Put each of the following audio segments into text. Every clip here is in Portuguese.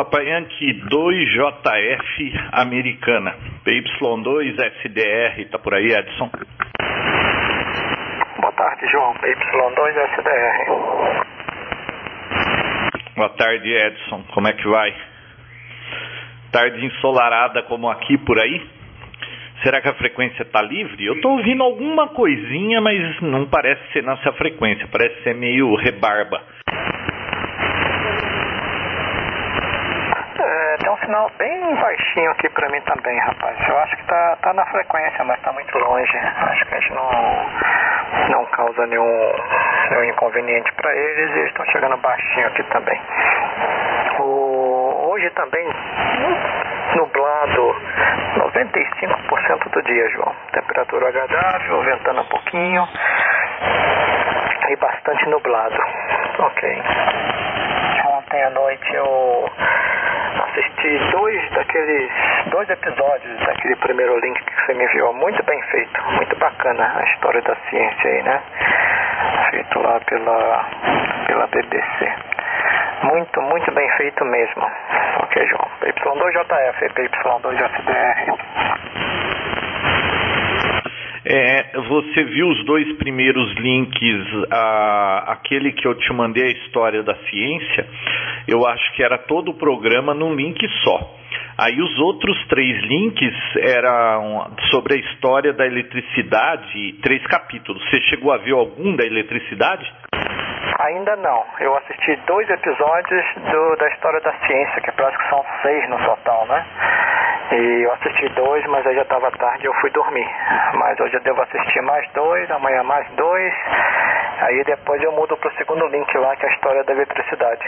Papai Yankee 2JF Americana. PY2SDR, tá por aí, Edson? Boa tarde, João. PY2SDR. Boa tarde, Edson. Como é que vai? Tarde ensolarada como aqui por aí? Será que a frequência está livre? Eu estou ouvindo alguma coisinha, mas não parece ser nossa frequência, parece ser meio rebarba. É, tem um sinal bem baixinho aqui para mim também, rapaz. Eu acho que tá, tá na frequência, mas tá muito longe. Acho que a gente não, não causa nenhum, nenhum inconveniente para eles e eles estão chegando baixinho aqui também. O, hoje também nublado 95% do dia, João. Temperatura agradável, ventando um pouquinho e bastante nublado. Ok. Ontem à noite eu assisti dois daqueles dois episódios daquele primeiro link que você me enviou, muito bem feito, muito bacana a história da ciência aí, né? Feito lá pela pela BBC. Muito, muito bem feito mesmo. Ok, João. PY2JF, PY2SDR. É, você viu os dois primeiros links, a, aquele que eu te mandei a história da ciência, eu acho que era todo o programa num link só. Aí os outros três links eram sobre a história da eletricidade, três capítulos. Você chegou a ver algum da eletricidade? Ainda não. Eu assisti dois episódios do, da história da ciência, que parece que são seis no total, né? E eu assisti dois, mas aí já estava tarde e eu fui dormir. Mas hoje eu devo assistir mais dois, amanhã mais dois. Aí depois eu mudo para o segundo link lá, que é a história da eletricidade.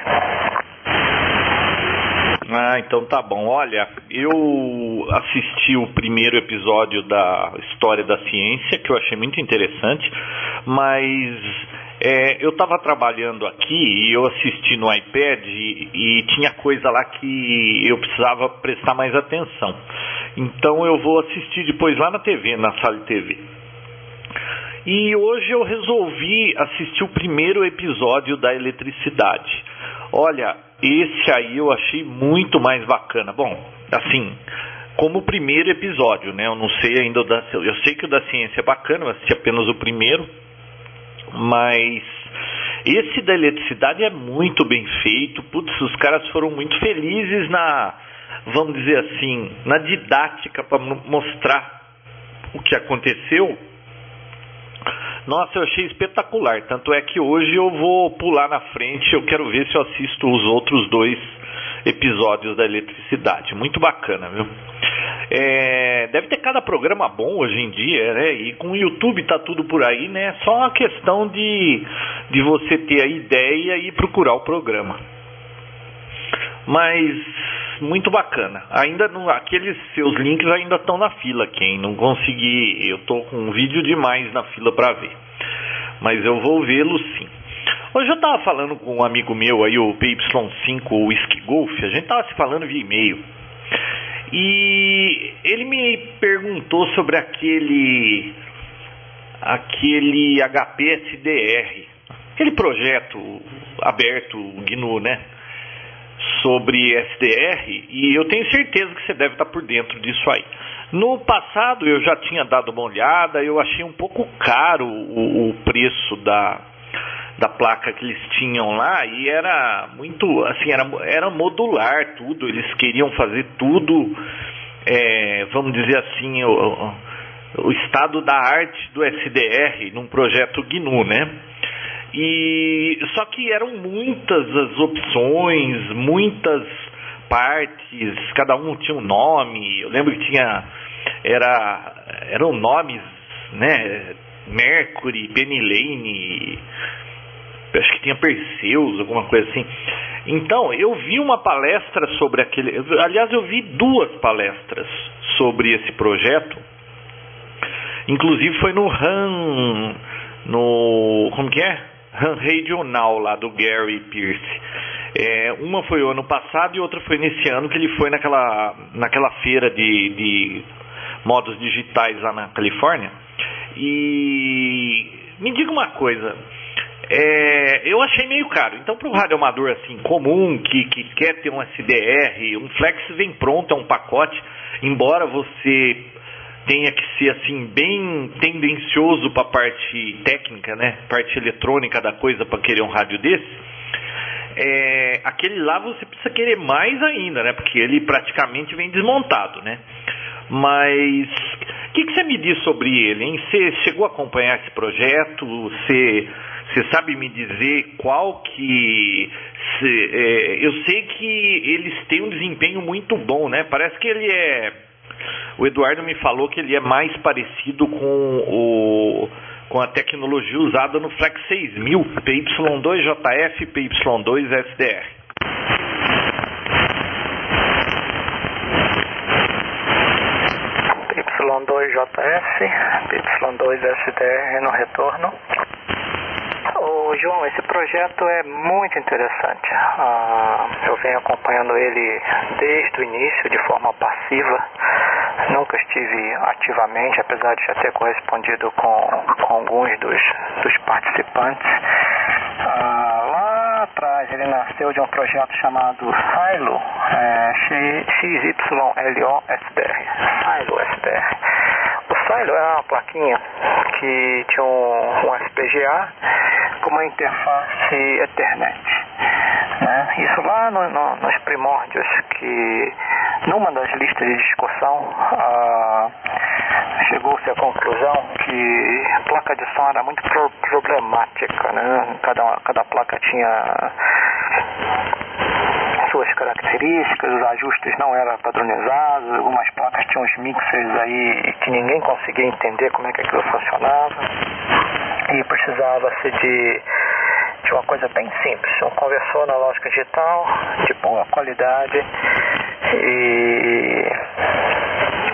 Ah, então tá bom. Olha, eu assisti o primeiro episódio da História da Ciência, que eu achei muito interessante, mas é, eu estava trabalhando aqui e eu assisti no iPad e, e, tinha coisa lá que eu precisava prestar mais atenção. Então eu vou assistir depois lá na TV, na sala de TV. E hoje eu resolvi assistir o primeiro episódio da eletricidade. Olha, esse aí eu achei muito mais bacana. Bom, assim, como o primeiro episódio, né? Eu não sei ainda da, eu sei que o da ciência é bacana, eu assisti apenas o primeiro, mas esse da eletricidade é muito bem feito. Putz, os caras foram muito felizes na, vamos dizer assim, na didática para mostrar o que aconteceu nossa, eu achei espetacular. Tanto é que hoje eu vou pular na frente. Eu quero ver se eu assisto os outros dois episódios da eletricidade. Muito bacana, viu? É, deve ter cada programa bom hoje em dia, né? E com o YouTube tá tudo por aí, né? Só uma questão de, de você ter a ideia e procurar o programa. Mas muito bacana. Ainda não, aqueles seus links ainda estão na fila. Quem não conseguir, eu tô com um vídeo demais na fila para ver. Mas eu vou vê-lo sim. Hoje eu estava falando com um amigo meu aí, o PY5, o Whisky Golf, a gente estava se falando via e-mail. E ele me perguntou sobre aquele aquele HPSDR, aquele projeto aberto, GNU, né? sobre SDR e eu tenho certeza que você deve estar por dentro disso aí. No passado eu já tinha dado uma olhada, eu achei um pouco caro o, o preço da, da placa que eles tinham lá e era muito assim era, era modular tudo eles queriam fazer tudo é, vamos dizer assim o, o estado da arte do SDR num projeto GNU né e só que eram muitas as opções, muitas partes, cada um tinha um nome. Eu lembro que tinha era eram nomes, né? Mercury, Penny acho que tinha Perseus, alguma coisa assim. Então, eu vi uma palestra sobre aquele. Aliás, eu vi duas palestras sobre esse projeto. Inclusive foi no RAM. No. Como que é? regional lá do Gary Pierce. É, uma foi o ano passado e outra foi nesse ano que ele foi naquela, naquela feira de, de modos digitais lá na Califórnia. E me diga uma coisa, É, eu achei meio caro. Então, para o radioamador assim comum que, que quer ter um SDR, um Flex vem pronto, é um pacote. Embora você tenha que ser assim bem tendencioso para a parte técnica, né, parte eletrônica da coisa para querer um rádio desse. É, aquele lá você precisa querer mais ainda, né? Porque ele praticamente vem desmontado, né? Mas o que, que, você me diz sobre ele, hein? Você chegou a acompanhar esse projeto? Você, você sabe me dizer qual que. Se, é, eu sei que eles têm um desempenho muito bom, né? Parece que ele é. O Eduardo me falou que ele é mais parecido com o com a tecnologia usada no Flex 6000, PY2JF e PY2SDR. PY2JF, PY2SDR no retorno. João, esse projeto é muito interessante. Ah, eu venho acompanhando ele desde o início de forma passiva. Nunca estive ativamente, apesar de já ter correspondido com, com alguns dos, dos participantes. Ah, lá atrás ele nasceu de um projeto chamado Silo é, XYLO-SDR. Silo SDR. O Silo é uma plaquinha que tinha um, um FPGA com uma interface Ethernet. Né? Isso lá no, no, nos primórdios que numa das listas de discussão ah, chegou-se à conclusão que a placa de som era muito pro problemática, né? cada, cada placa tinha suas características, os ajustes não eram padronizados, algumas placas tinham uns mixers aí que ninguém conseguia entender como é que aquilo funcionava e precisava-se de, de uma coisa bem simples, um conversor analógico digital de boa qualidade e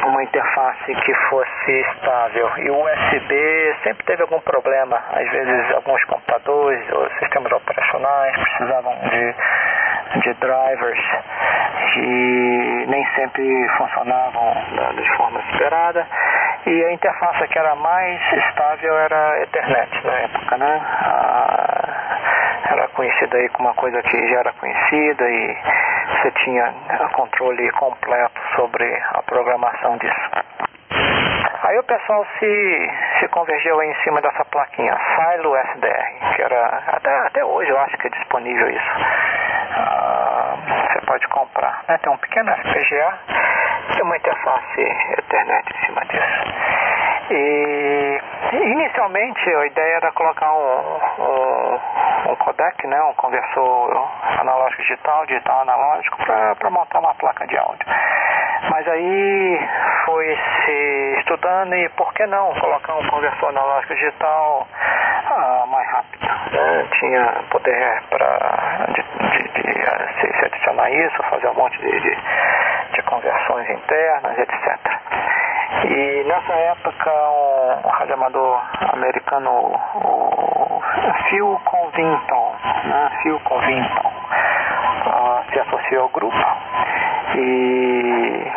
uma interface que fosse estável. E o USB sempre teve algum problema. Às vezes alguns computadores ou sistemas operacionais precisavam de, de drivers e nem sempre funcionavam da, de forma esperada. E a interface que era mais estável era a Ethernet na época, né? era conhecida aí como uma coisa que já era conhecida e você tinha controle completo sobre a programação disso. Aí o pessoal se, se convergeu em cima dessa plaquinha, Silo SDR, que era, até, até hoje eu acho que é disponível isso. Ah, você pode comprar. Né? Tem um pequeno FPGA e uma interface Ethernet em cima disso. E inicialmente a ideia era colocar um, um, um codec, né, um conversor analógico digital, digital analógico, para montar uma placa de áudio. Mas aí foi se estudando e por que não colocar um conversor analógico digital ah, mais rápido. Né? Tinha poder para de, de, de, se, se, adicionar isso, fazer um monte de, de, conversões internas, etc. E nessa época, um radioamador americano, o Phil Convington, né? Phil Convington, uh, se associou ao grupo e,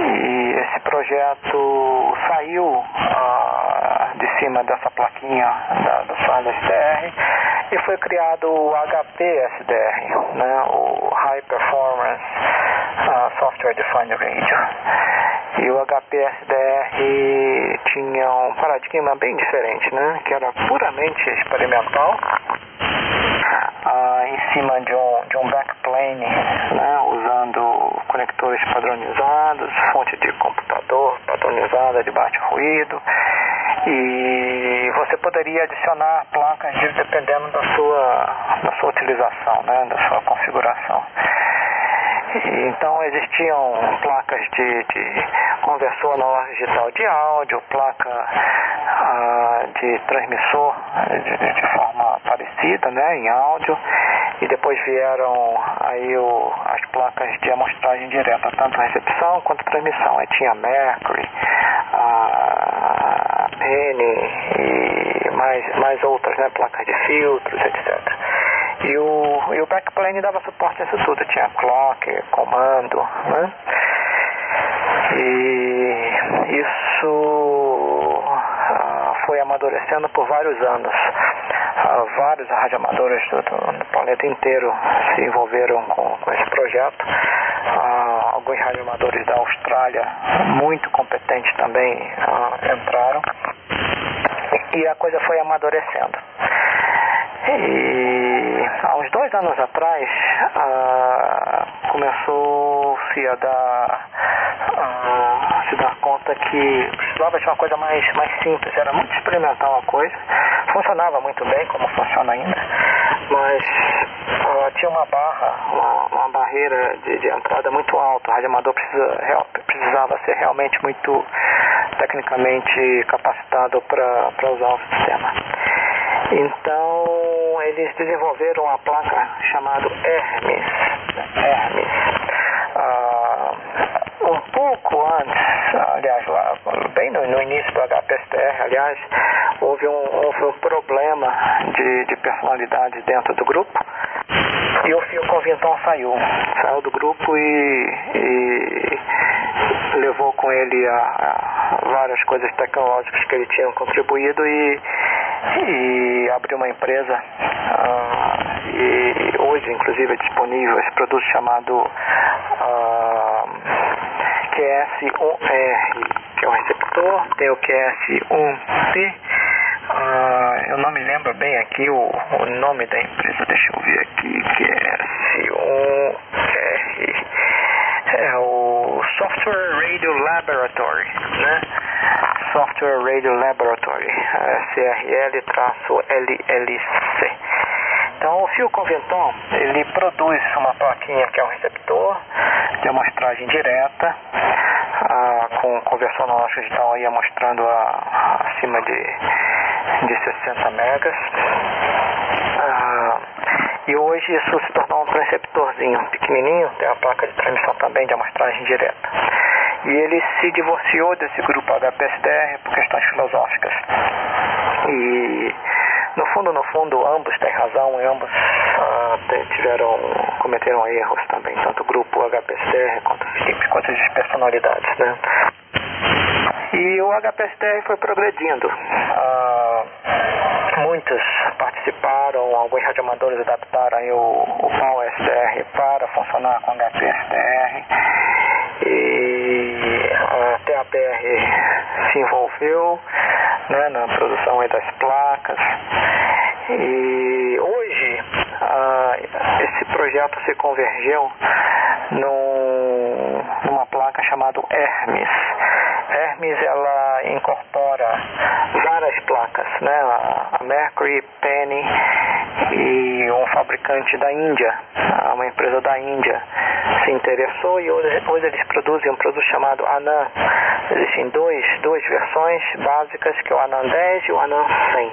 e esse projeto saiu uh, de cima dessa plaquinha da, do Silent SDR e foi criado o HPSDR, né? o High Performance Software Defined Radio. E o HPSDR tinha um paradigma bem diferente, né? Que era puramente experimental, ah, em cima de um, de um backplane, né? Usando conectores padronizados, fonte de computador padronizada de baixo ruído. E você poderia adicionar placas dependendo da sua, da sua utilização, né? Da sua configuração. Então existiam placas de, de conversor analógico digital de áudio, placa ah, de transmissor de, de, forma parecida, né, em áudio, e depois vieram aí o, as placas de amostragem direta, tanto recepção quanto transmissão. Aí tinha Mercury, a Penny e mais, mais outras, né, placas de filtros, etc. E o, e o backplane dava suporte a isso tudo, tinha clock, comando, né? E isso uh, foi amadurecendo por vários anos. Uh, vários radioamadores do, do, planeta inteiro se envolveram com, com esse projeto. Uh, alguns radioamadores da Austrália, muito competentes também, entraram. E a coisa foi amadurecendo. E há uns dois anos atrás começou-se a dar a se dar conta que precisava de uma coisa mais, mais simples, era muito experimental a coisa, funcionava muito bem, como funciona ainda, mas uh, tinha uma barra, uma, uma barreira de, de, entrada muito alta, o radioamador precisa, real, precisava ser realmente muito tecnicamente capacitado para usar o sistema. Então eles desenvolveram uma placa chamada Hermes. Hermes. Ah, um pouco antes, aliás, lá, bem no, no início do HPSTR, aliás, houve um, houve um problema de, de personalidade dentro do grupo e o Phil Covington saiu, saiu do grupo e, e levou com ele a, a, várias coisas tecnológicas que ele tinha contribuído e, e abriu uma empresa uh, e hoje inclusive é disponível esse produto chamado uh, QS1R, que é o receptor, tem o QS1C ah, eu não me lembro bem aqui o, o nome da empresa, deixa eu ver aqui, que é C1R. É o Software Radio Laboratory, né? Software Radio Laboratory, CRL-LLC. Então o fio conventon, ele produz uma plaquinha que é um receptor de amostragem direta, ah, com conversão analógica digital aí mostrando a, acima de, de 60 megas. Ah, e hoje isso se tornou um transceptorzinho pequenininho, tem a placa de transmissão também de amostragem direta. E ele se divorciou desse grupo HPSDR por questões filosóficas. E no fundo, no fundo, ambos têm razão e ambos ah, tiveram, cometeram erros também, tanto o grupo HPSTR quanto quanto as personalidades, né? E o HPSTR foi progredindo. Ah, muitos participaram, alguns radioamadores adaptaram o, o PAL SDR para funcionar com HPSTR. E a TAPR se envolveu né, na produção das placas. E hoje ah, esse projeto se convergeu num, numa placa chamada Hermes. Hermes ela incorpora várias placas, né? A Mercury, Penny e um fabricante da Índia, uma empresa da Índia se interessou e hoje, hoje eles produzem um produto chamado Anan. Existem dois, duas versões básicas, que é o Anan 10 e o Anan 100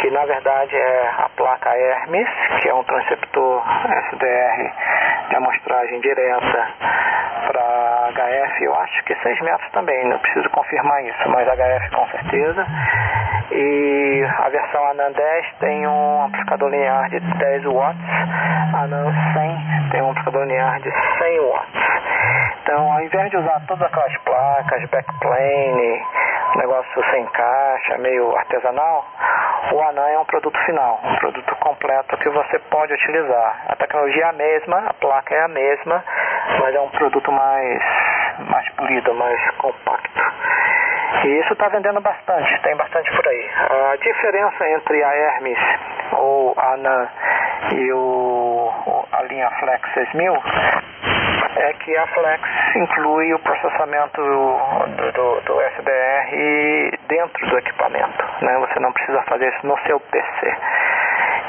que na verdade é a placa Hermes, que é um transceptor SDR de amostragem direta para HF, eu acho que 6 metros também, não preciso confirmar isso, mas HF com certeza. E a versão ANAN 10 tem um amplificador linear de 10 watts, ANAN 100 tem um amplificador linear de 100 watts. Então, ao invés de usar todas aquelas placas, backplane, negócio sem caixa, meio artesanal, o ANAN é um produto final, um produto completo que você pode utilizar. A tecnologia é a mesma, a placa é a mesma, mas é um produto mais, mais polido, mais compacto. E isso está vendendo bastante, tem bastante por aí. A diferença entre a Hermes ou a ANAN e o, a linha Flex 6000 é que a Flex inclui o processamento do, do, do SDR dentro do equipamento. Né? Você não precisa fazer isso no seu PC.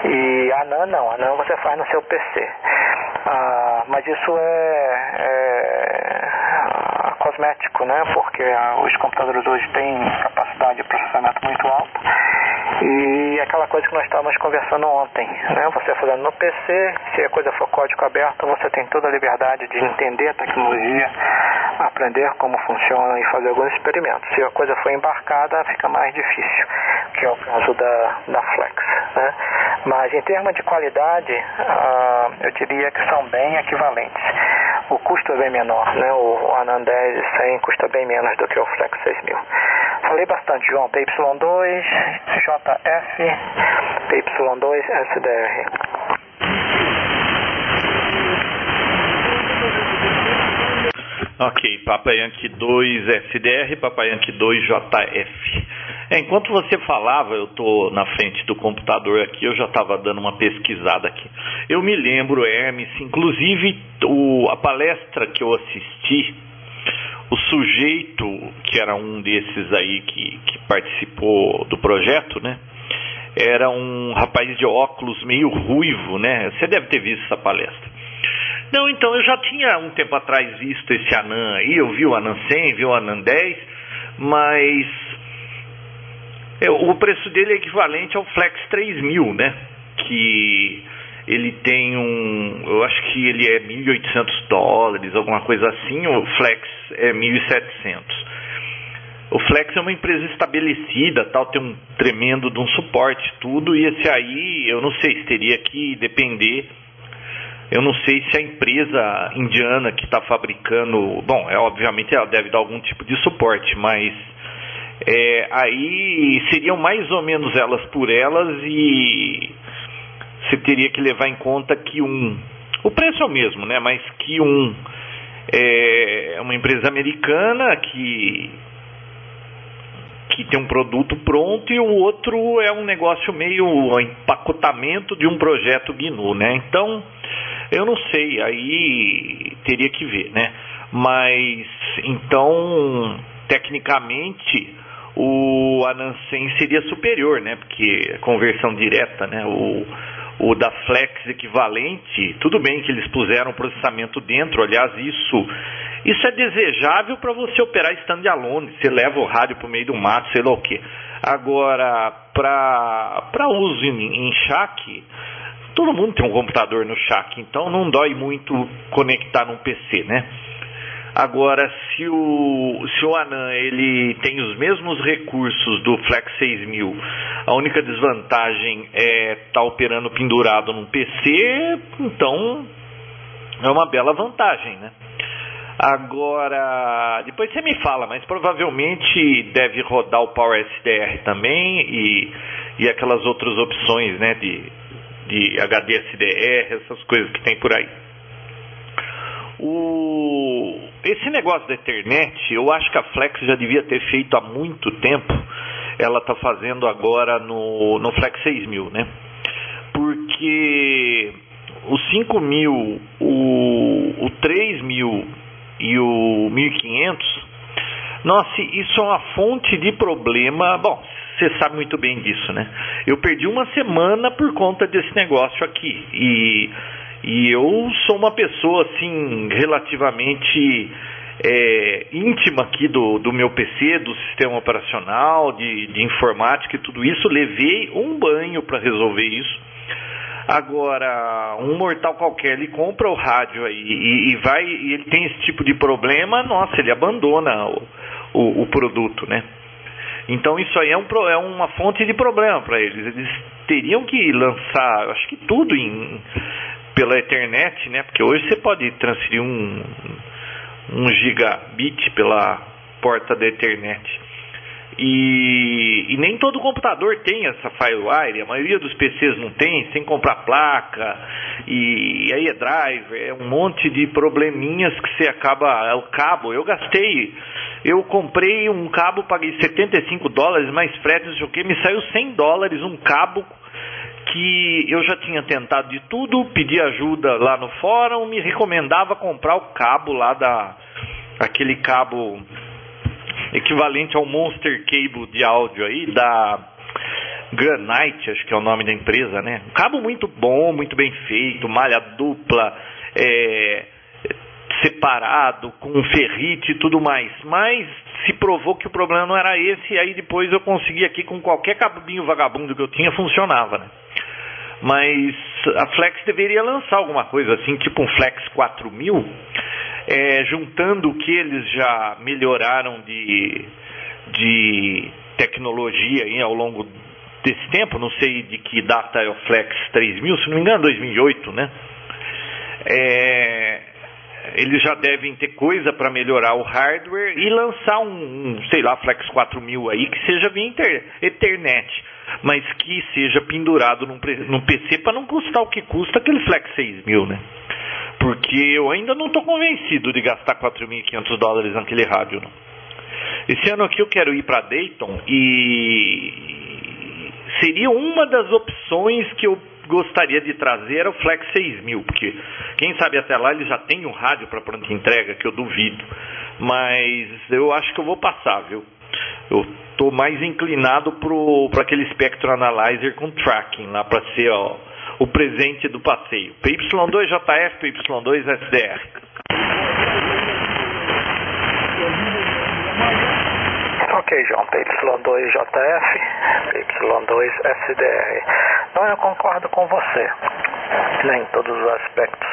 E a NAN não, a NAN você faz no seu PC. Ah, mas isso é, é cosmético, né? Porque ah, os computadores hoje têm capacidade de processamento muito alta. E aquela coisa que nós estávamos conversando ontem, né? Você fazendo no PC, se a coisa for código aberto, você tem toda a liberdade de entender a tecnologia, aprender como funciona e fazer alguns experimentos. Se a coisa for embarcada, fica mais difícil, que é o caso da, da Flex, né? Mas em termos de qualidade, uh, eu diria que são bem equivalentes. O custo é bem menor, né? O Anan 10 100 custa bem menos do que o Flex 6000. Lê bastante, João. PY2, JF, PY2, SDR. Ok, Papa Yankee 2 SDR, Papa Yankee 2 JF. Enquanto você falava, eu estou na frente do computador aqui, eu já estava dando uma pesquisada aqui. Eu me lembro, Hermes, inclusive o, a palestra que eu assisti, o sujeito, que era um desses aí que, que participou do projeto, né? Era um rapaz de óculos meio ruivo, né? Você deve ter visto essa palestra. Não, então, eu já tinha um tempo atrás visto esse Anan aí, eu vi o Anan 100, vi o Anan 10, mas o preço dele é equivalente ao Flex 3000, né? Que ele tem um, eu acho que ele é 1.800 dólares, alguma coisa assim, o Flex é 1.700. O Flex é uma empresa estabelecida, tal, tem um tremendo de um suporte, tudo, e esse aí, eu não sei se teria que depender eu não sei se a empresa indiana que está fabricando, bom, é obviamente ela deve dar algum tipo de suporte, mas é, aí seriam mais ou menos elas por elas e você teria que levar em conta que um, o preço é o mesmo, né? Mas que um é uma empresa americana que que tem um produto pronto e o outro é um negócio meio empacotamento de um projeto GNU, né? Então eu não sei, aí teria que ver, né? Mas então, tecnicamente, o Anansem seria superior, né? Porque conversão direta, né? O, o da Flex equivalente, tudo bem que eles puseram processamento dentro, aliás, isso isso é desejável para você operar standalone, você leva o rádio para o meio do mato, sei lá o quê. Agora, para uso em, em chaque, todo mundo tem um computador no Shack, então não dói muito conectar num PC, né? Agora, se o, se o Anan ele tem os mesmos recursos do Flex 6000, a única desvantagem é estar tá operando pendurado num PC, então é uma bela vantagem, né? Agora, depois você me fala, mas provavelmente deve rodar o Power SDR também e, e aquelas outras opções, né, de de HD SDR, essas coisas que tem por aí. O, esse negócio da internet, eu acho que a Flex já devia ter feito há muito tempo. Ela está fazendo agora no, no Flex 6000, né? Porque o 5000, o, o 3000 e o 1500, nossa, isso é uma fonte de problema. Bom, você sabe muito bem disso, né? Eu perdi uma semana por conta desse negócio aqui. E, e eu sou uma pessoa, assim, relativamente é, íntima aqui do, do meu PC, do sistema operacional, de, de informática e tudo isso. Levei um banho para resolver isso. Agora, um mortal qualquer, ele compra o rádio aí e, e, vai, e ele tem esse tipo de problema, nossa, ele abandona o, o, o produto, né? Então isso aí é, um, é uma fonte de problema para eles. Eles teriam que lançar, acho que tudo em, pela internet, né? Porque hoje você pode transferir um, um gigabit pela porta da internet. E, e, nem todo computador tem essa FireWire, a maioria dos PCs não tem, sem comprar placa, e, e aí é driver, é um monte de probleminhas que você acaba. É o cabo. Eu gastei eu comprei um cabo, paguei 75 dólares, mais frete, não sei o que, me saiu 100 dólares um cabo que eu já tinha tentado de tudo, pedi ajuda lá no fórum, me recomendava comprar o cabo lá da aquele cabo equivalente ao Monster Cable de áudio aí da Granite, acho que é o nome da empresa, né? Um cabo muito bom, muito bem feito, malha dupla, é, separado, com ferrite e tudo mais. Mas se provou que o problema não era esse, e aí depois eu consegui aqui com qualquer cabinho vagabundo que eu tinha, funcionava, né? Mas a Flex deveria lançar alguma coisa assim, tipo um Flex 4000, é, juntando o que eles já melhoraram de, de tecnologia ao longo desse tempo, não sei de que data é o Flex 3000, se não me engano 2008, né? É, eles já devem ter coisa para melhorar o hardware e lançar um, um, sei lá, Flex 4000 aí que seja via inter, Ethernet, mas que seja pendurado num, num PC para não custar o que custa aquele Flex 6000, né? Porque eu ainda não estou convencido de gastar 4.500 dólares naquele rádio, não. Esse ano aqui eu quero ir para Dayton e seria uma das opções que eu gostaria de trazer o Flex 6000, porque quem sabe até lá ele já tem um rádio para pronta entrega, que eu duvido. Mas eu acho que eu vou passar, viu? Eu estou mais inclinado para aquele Spectrum Analyzer com tracking lá para ser ó, o presente do passeio. PY2JF, PY2SDR. Ok, João, PY2JF, PY2SDR. Então eu concordo com você, né, em todos os aspectos.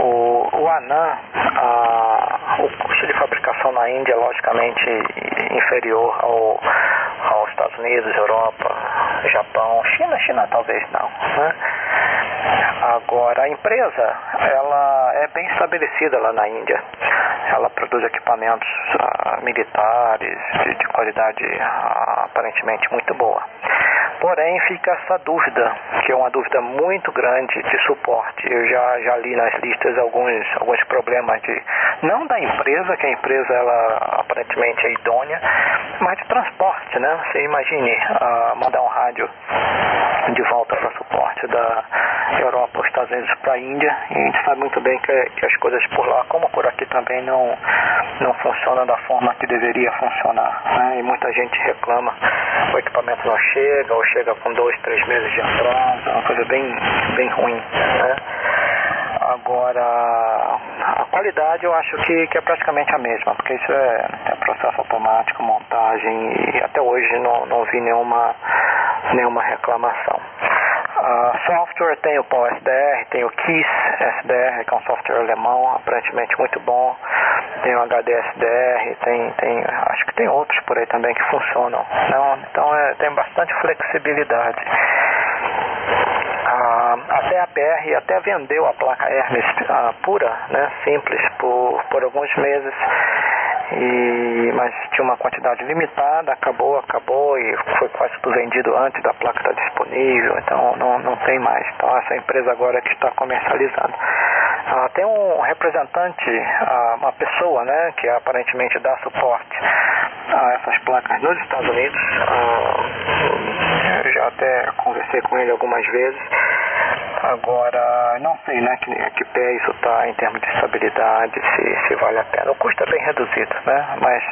O, o ANAN, a, o custo de fabricação na Índia é logicamente inferior ao, aos Estados Unidos, Europa, Japão, China, China talvez não. Né? Agora, a empresa, ela é bem estabelecida lá na Índia. Ela produz equipamentos uh, militares de, de qualidade uh, aparentemente muito boa. Porém, fica essa dúvida, que é uma dúvida muito grande de suporte. Eu já, já li nas listas alguns, alguns problemas de, não da empresa, que a empresa ela aparentemente é idônea, mas de transporte, né? Você imagine uh, mandar um rádio de volta para suporte da Europa, os Estados Unidos para a Índia, e a gente sabe muito bem que, que, as coisas por lá, como por aqui também, não, não funcionam da forma que deveria funcionar. Né? E muita gente reclama, o equipamento não chega, ou chega com dois, três meses de atraso, é uma coisa bem, bem ruim. Né? Agora, a qualidade eu acho que, que é praticamente a mesma, porque isso é, é processo automático, montagem, e até hoje não, não vi nenhuma, nenhuma reclamação. Uh, software tem o Pão SDR, tem o KISS SDR, que é um software alemão, aparentemente muito bom. Tem o HD SDR, tem, tem, acho que tem outros por aí também que funcionam. Não, então é, tem bastante flexibilidade. Até a PR até vendeu a placa Hermes uh, pura, né, simples, por, por alguns meses e, mas tinha uma quantidade limitada, acabou, acabou e foi quase tudo vendido antes da placa estar disponível, então não, não tem mais. Então essa empresa agora é que está comercializando. Ah, tem um representante, ah, uma pessoa né, que aparentemente dá suporte a essas placas nos Estados Unidos. Ah, eu já até conversei com ele algumas vezes. Agora, não sei né, que, que pé isso está em termos de estabilidade, se, se vale a pena. O custo é bem reduzido, né? Mas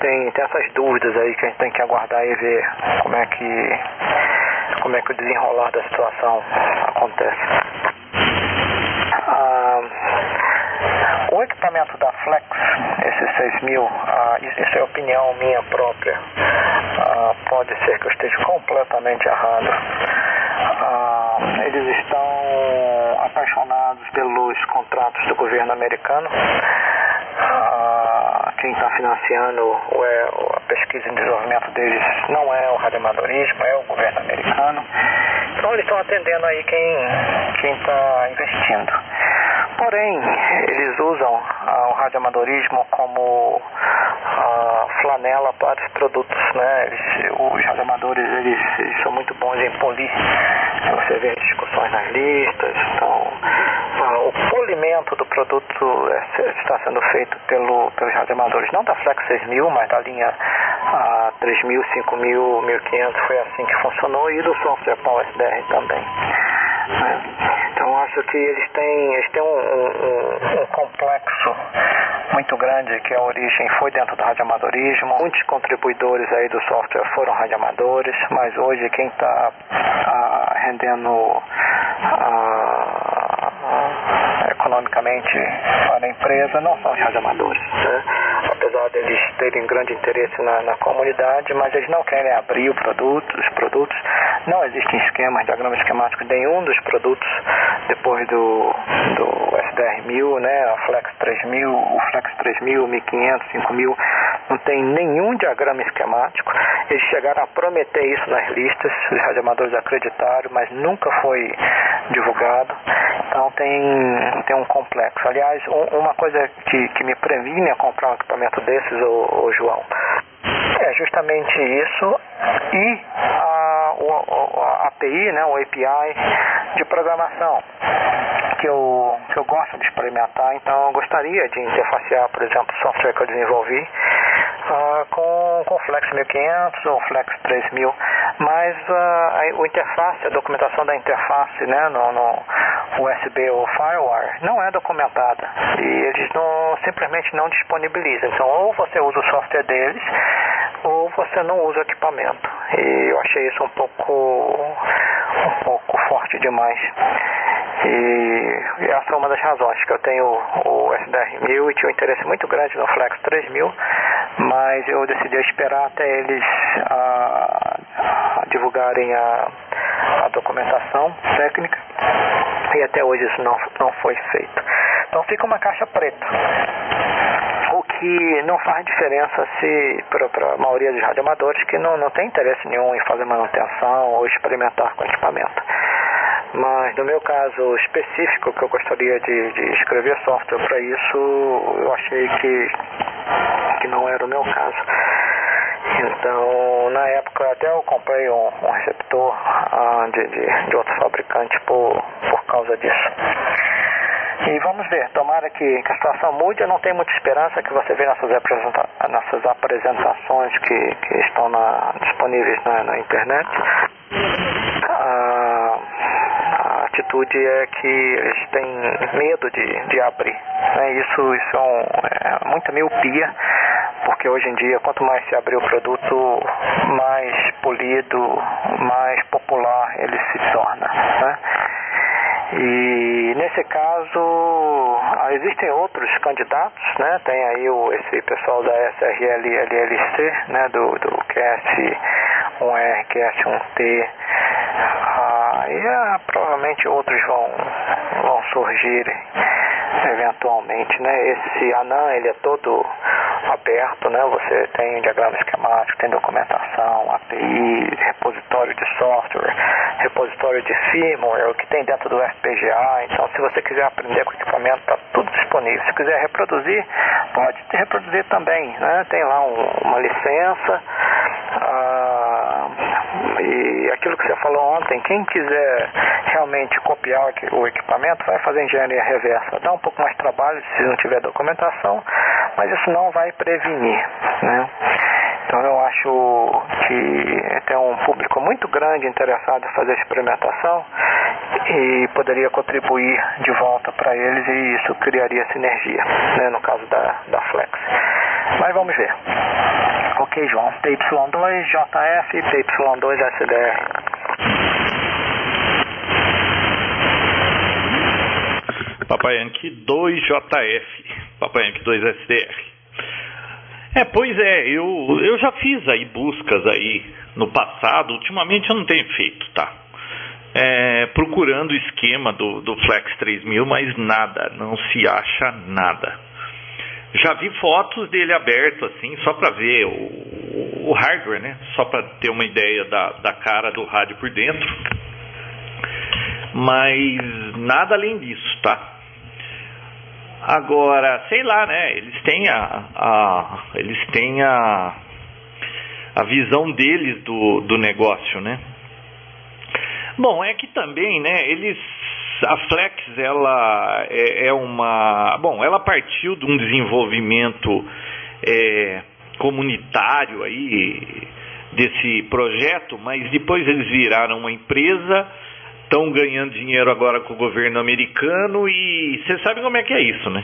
tem, tem essas dúvidas aí que a gente tem que aguardar e ver como é que, como é que o desenrolar da situação acontece. Ah, o equipamento da Flex, esse 6000, ah, isso é opinião minha própria, ah, pode ser que eu esteja completamente errado. Ah, eles estão apaixonados pelos contratos do governo americano. Ah, quem está financiando é, a pesquisa e desenvolvimento deles não é o radioamadorismo, é o governo americano. Então eles estão atendendo aí quem está investindo. Porém, eles usam ah, o radioamadorismo como flanela para os produtos, né? Eles, os radioamadores eles, eles, são muito bons em polir. Você vê discussões nas listas. Então, o polimento do produto é, está sendo feito pelo, pelos radioamadores, não da Flex 6000, mas da linha ah, 3000, 5000, 1500. Foi assim que funcionou e do software Power SDR também. Que eles têm, eles têm um, um, um, complexo muito grande que a origem foi dentro do radioamadorismo. Muitos contribuidores aí do software foram radioamadores, mas hoje quem está ah, rendendo ah, economicamente para a empresa não são os radioamadores. Né? Apesar deles terem grande interesse na, na, comunidade, mas eles não querem abrir o produto, os produtos. Não existem esquemas, diagramas esquemáticos nenhum dos produtos depois do, do SDR 1000, né, a Flex 3000, o Flex 3000, 1500, 5000, não tem nenhum diagrama esquemático. Eles chegaram a prometer isso nas listas, os radioamadores acreditaram, mas nunca foi divulgado. Então tem, tem um complexo. Aliás, um, uma coisa que, que me previne a comprar um equipamento desses, ô, ô João, é justamente isso e a, a, a API, né, o API de programação que eu, que eu gosto de experimentar, então eu gostaria de interfacear, por exemplo, o software que eu desenvolvi uh, com, com o Flex 1500 ou Flex 3000, mas uh, a, o interface, a documentação da interface né, no, no USB ou Firewire não é documentada e eles não, simplesmente não disponibilizam. Então, ou você usa o software deles ou você não usa o equipamento. E eu achei isso um pouco, um pouco forte demais. E essa é uma das razões que eu tenho o SDR1000 e tinha um interesse muito grande no Flex 3000, mas eu decidi esperar até eles a, a divulgarem a, a documentação técnica e até hoje isso não, não foi feito. Então fica uma caixa preta que não faz diferença se para a maioria dos radioamadores que não, não tem interesse nenhum em fazer manutenção ou experimentar com equipamento. Mas no meu caso específico, que eu gostaria de, de escrever software para isso, eu achei que, que não era o meu caso. Então, na época até eu comprei um, um receptor uh, de, de, de outro fabricante por, por causa disso. E vamos ver, tomara que, que, a situação mude. Eu não tenho muita esperança que você veja nessas, apresenta nessas apresentações que, que estão na, disponíveis na, na internet. A, a, atitude é que eles têm medo de, de abrir. Né? Isso, isso é, um, é muita miopia, porque hoje em dia, quanto mais se abrir o produto, mais polido, mais popular ele se torna. Né? E nesse caso ah, existem outros candidatos, né? Tem aí o, esse pessoal da SRL LLC, né? Do, do QS1R, QS1T. Ah, e ah, provavelmente outros vão, vão surgir eventualmente, né? Esse ANAN, ele é todo aberto, né? Você tem diagrama esquemático, tem documentação, API, repositório de software, repositório de firmware, o que tem dentro do FPGA. Então, se você quiser aprender com o equipamento, está tudo disponível. Se quiser reproduzir, pode reproduzir também, né? Tem lá um, uma licença. Ah, e aquilo que você falou ontem, quem quiser realmente copiar o equipamento vai fazer engenharia reversa. Dá um pouco mais de trabalho se não tiver documentação, mas isso não vai prevenir. Né? Então eu acho que tem um público muito grande interessado em fazer experimentação e poderia contribuir de volta para eles e isso criaria sinergia, né, no caso da, da Flex. Mas vamos ver. Ok, João. TY2, JF, TY2, SDR. Papai Yankee 2JF, Papai Yankee 2SDR. É, pois é, eu, eu já fiz aí buscas aí no passado, ultimamente eu não tenho feito, tá? É, procurando o esquema do, do Flex 3000, mas nada, não se acha nada. Já vi fotos dele aberto assim, só para ver o, o, hardware, né? Só para ter uma ideia da, da cara do rádio por dentro. Mas nada além disso, tá? Agora, sei lá, né? Eles têm a, a eles têm a, a visão deles do, do negócio, né? Bom, é que também, né? Eles a Flex ela é, é uma bom, ela partiu de um desenvolvimento é, comunitário aí desse projeto, mas depois eles viraram uma empresa estão ganhando dinheiro agora com o governo americano e você sabe como é que é isso, né?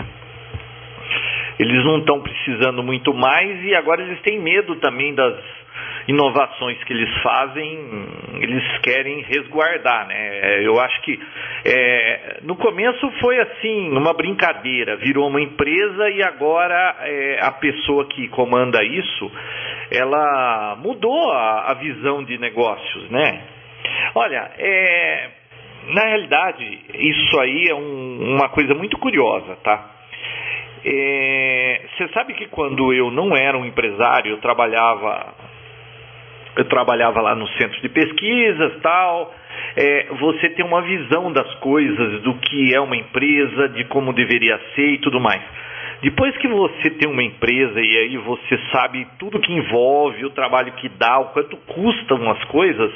Eles não estão precisando muito mais e agora eles têm medo também das inovações que eles fazem, eles querem resguardar, né? Eu acho que é, no começo foi assim, uma brincadeira, virou uma empresa e agora é, a pessoa que comanda isso, ela mudou a, a visão de negócios, né? Olha, é, na realidade, isso aí é um, uma coisa muito curiosa, tá? É, você sabe que quando eu não era um empresário, eu trabalhava eu trabalhava lá no centro de pesquisas tal. É, você tem uma visão das coisas, do que é uma empresa, de como deveria ser e tudo mais. Depois que você tem uma empresa e aí você sabe tudo que envolve, o trabalho que dá, o quanto custam as coisas,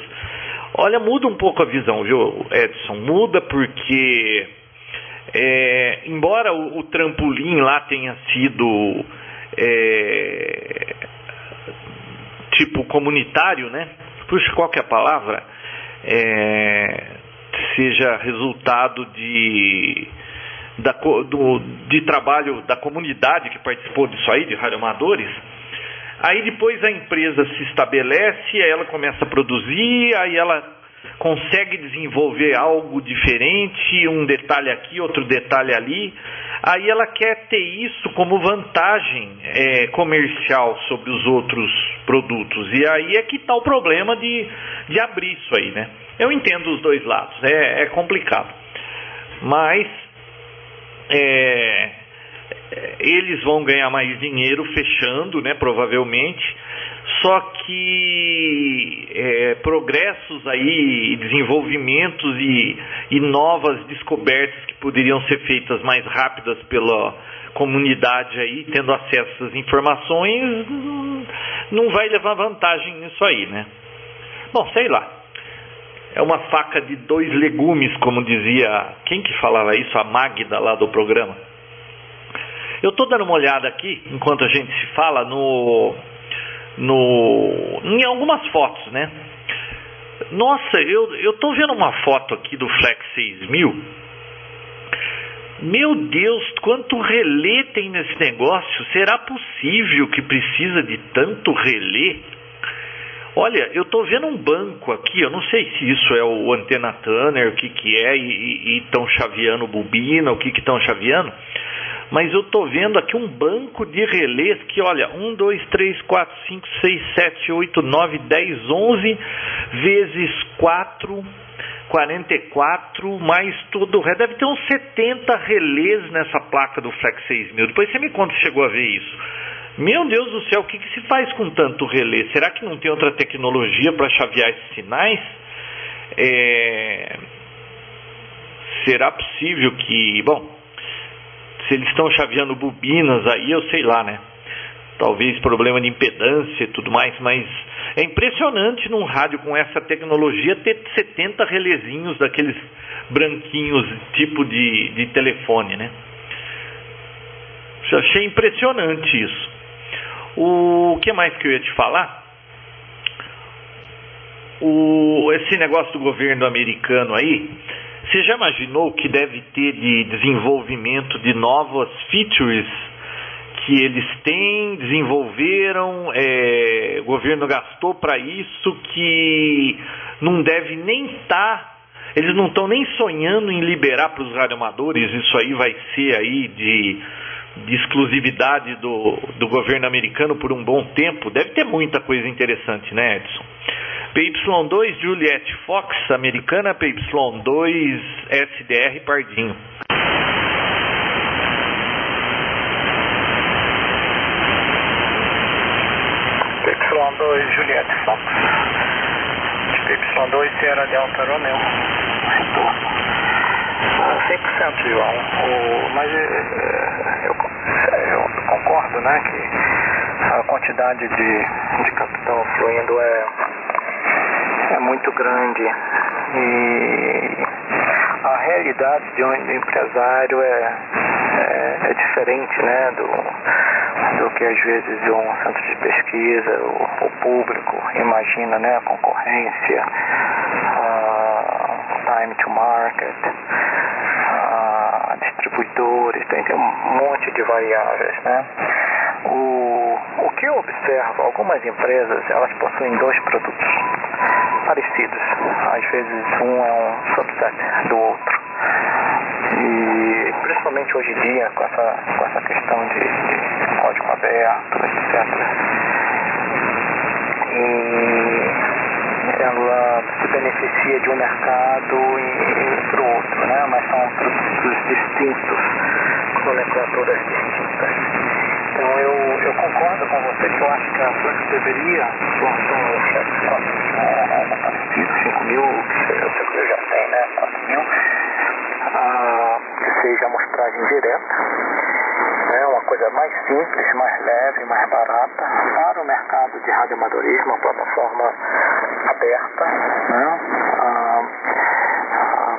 olha, muda um pouco a visão, viu, Edson? Muda porque, é, embora o, o, trampolim lá tenha sido é, tipo comunitário, né? Puxa, qual que é a palavra? É, seja resultado de, da, do, de trabalho da comunidade que participou disso aí, de radioamadores. Aí depois a empresa se estabelece, aí ela começa a produzir, aí ela consegue desenvolver algo diferente, um detalhe aqui, outro detalhe ali. Aí ela quer ter isso como vantagem é, comercial sobre os outros produtos. E aí é que está o problema de, de abrir isso aí, né? Eu entendo os dois lados, é, é complicado. Mas é, eles vão ganhar mais dinheiro fechando, né? Provavelmente. Só que é, progressos aí, desenvolvimentos e, e novas descobertas que poderiam ser feitas mais rápidas pela comunidade aí, tendo acesso às informações, não vai levar vantagem nisso aí, né? Bom, sei lá. É uma faca de dois legumes, como dizia. Quem que falava isso? A Magda lá do programa. Eu estou dando uma olhada aqui, enquanto a gente se fala, no no, em algumas fotos, né? Nossa, eu, eu tô vendo uma foto aqui do Flex 6000. Meu Deus, quanto relé tem nesse negócio? Será possível que precisa de tanto relé? Olha, eu estou vendo um banco aqui, eu não sei se isso é o antena Tanner, o que, que é, e estão chaveando bobina, o que estão chaveando mas eu estou vendo aqui um banco de relés que, olha, 1, 2, 3, 4, 5, 6, 7, 8, 9, 10, 11 vezes 4, 44, mais todo o resto. Deve ter uns 70 relés nessa placa do Flex 6000. Depois você me conta se chegou a ver isso. Meu Deus do céu, o que, que se faz com tanto relé? Será que não tem outra tecnologia para chavear esses sinais? É... Será possível que. Bom, se eles estão chaveando bobinas aí, eu sei lá, né? Talvez problema de impedância e tudo mais, mas é impressionante num rádio com essa tecnologia ter 70 relezinhos daqueles branquinhos tipo de, de telefone, né? achei impressionante isso. O que mais que eu ia te falar? O, esse negócio do governo americano aí, você já imaginou o que deve ter de desenvolvimento de novas features que eles têm, desenvolveram, é, o governo gastou para isso que não deve nem estar, tá, eles não estão nem sonhando em liberar para os radioamadores, isso aí vai ser aí de, de exclusividade do, do governo americano por um bom tempo. Deve ter muita coisa interessante, né, Edson? PY2 Juliet Fox, americana, PY2 SDR Pardinho. PY2 Juliet Fox. PY2 Sierra Delta Romeo. Retorno. 100% João. O, mas é, eu, eu, concordo né, que a quantidade de, de capital fluindo é é muito grande e a realidade de um empresário é, é, é diferente né, do, do que às vezes um centro de pesquisa, o, o público imagina, né, a concorrência, time to market, distribuidores, tem, tem um monte de variáveis. Né? O, o que eu observo, algumas empresas elas possuem dois produtos parecidos. Às vezes um é um subset do outro. E principalmente hoje em dia, com essa, com essa questão de, de código aberto, etc. E ela se beneficia de um mercado e para o outro, né? mas são produtos distintos, nomenclaturas distintas. Então concordo com você que eu acho que a Flex deveria lançar um Flex 5 mil, que eu já tem, né? 4 mil, ah, que seja amostragem direta, né? uma coisa mais simples, mais leve, mais barata, para o mercado de radioamadorismo, uma plataforma aberta, né? Ah, ah,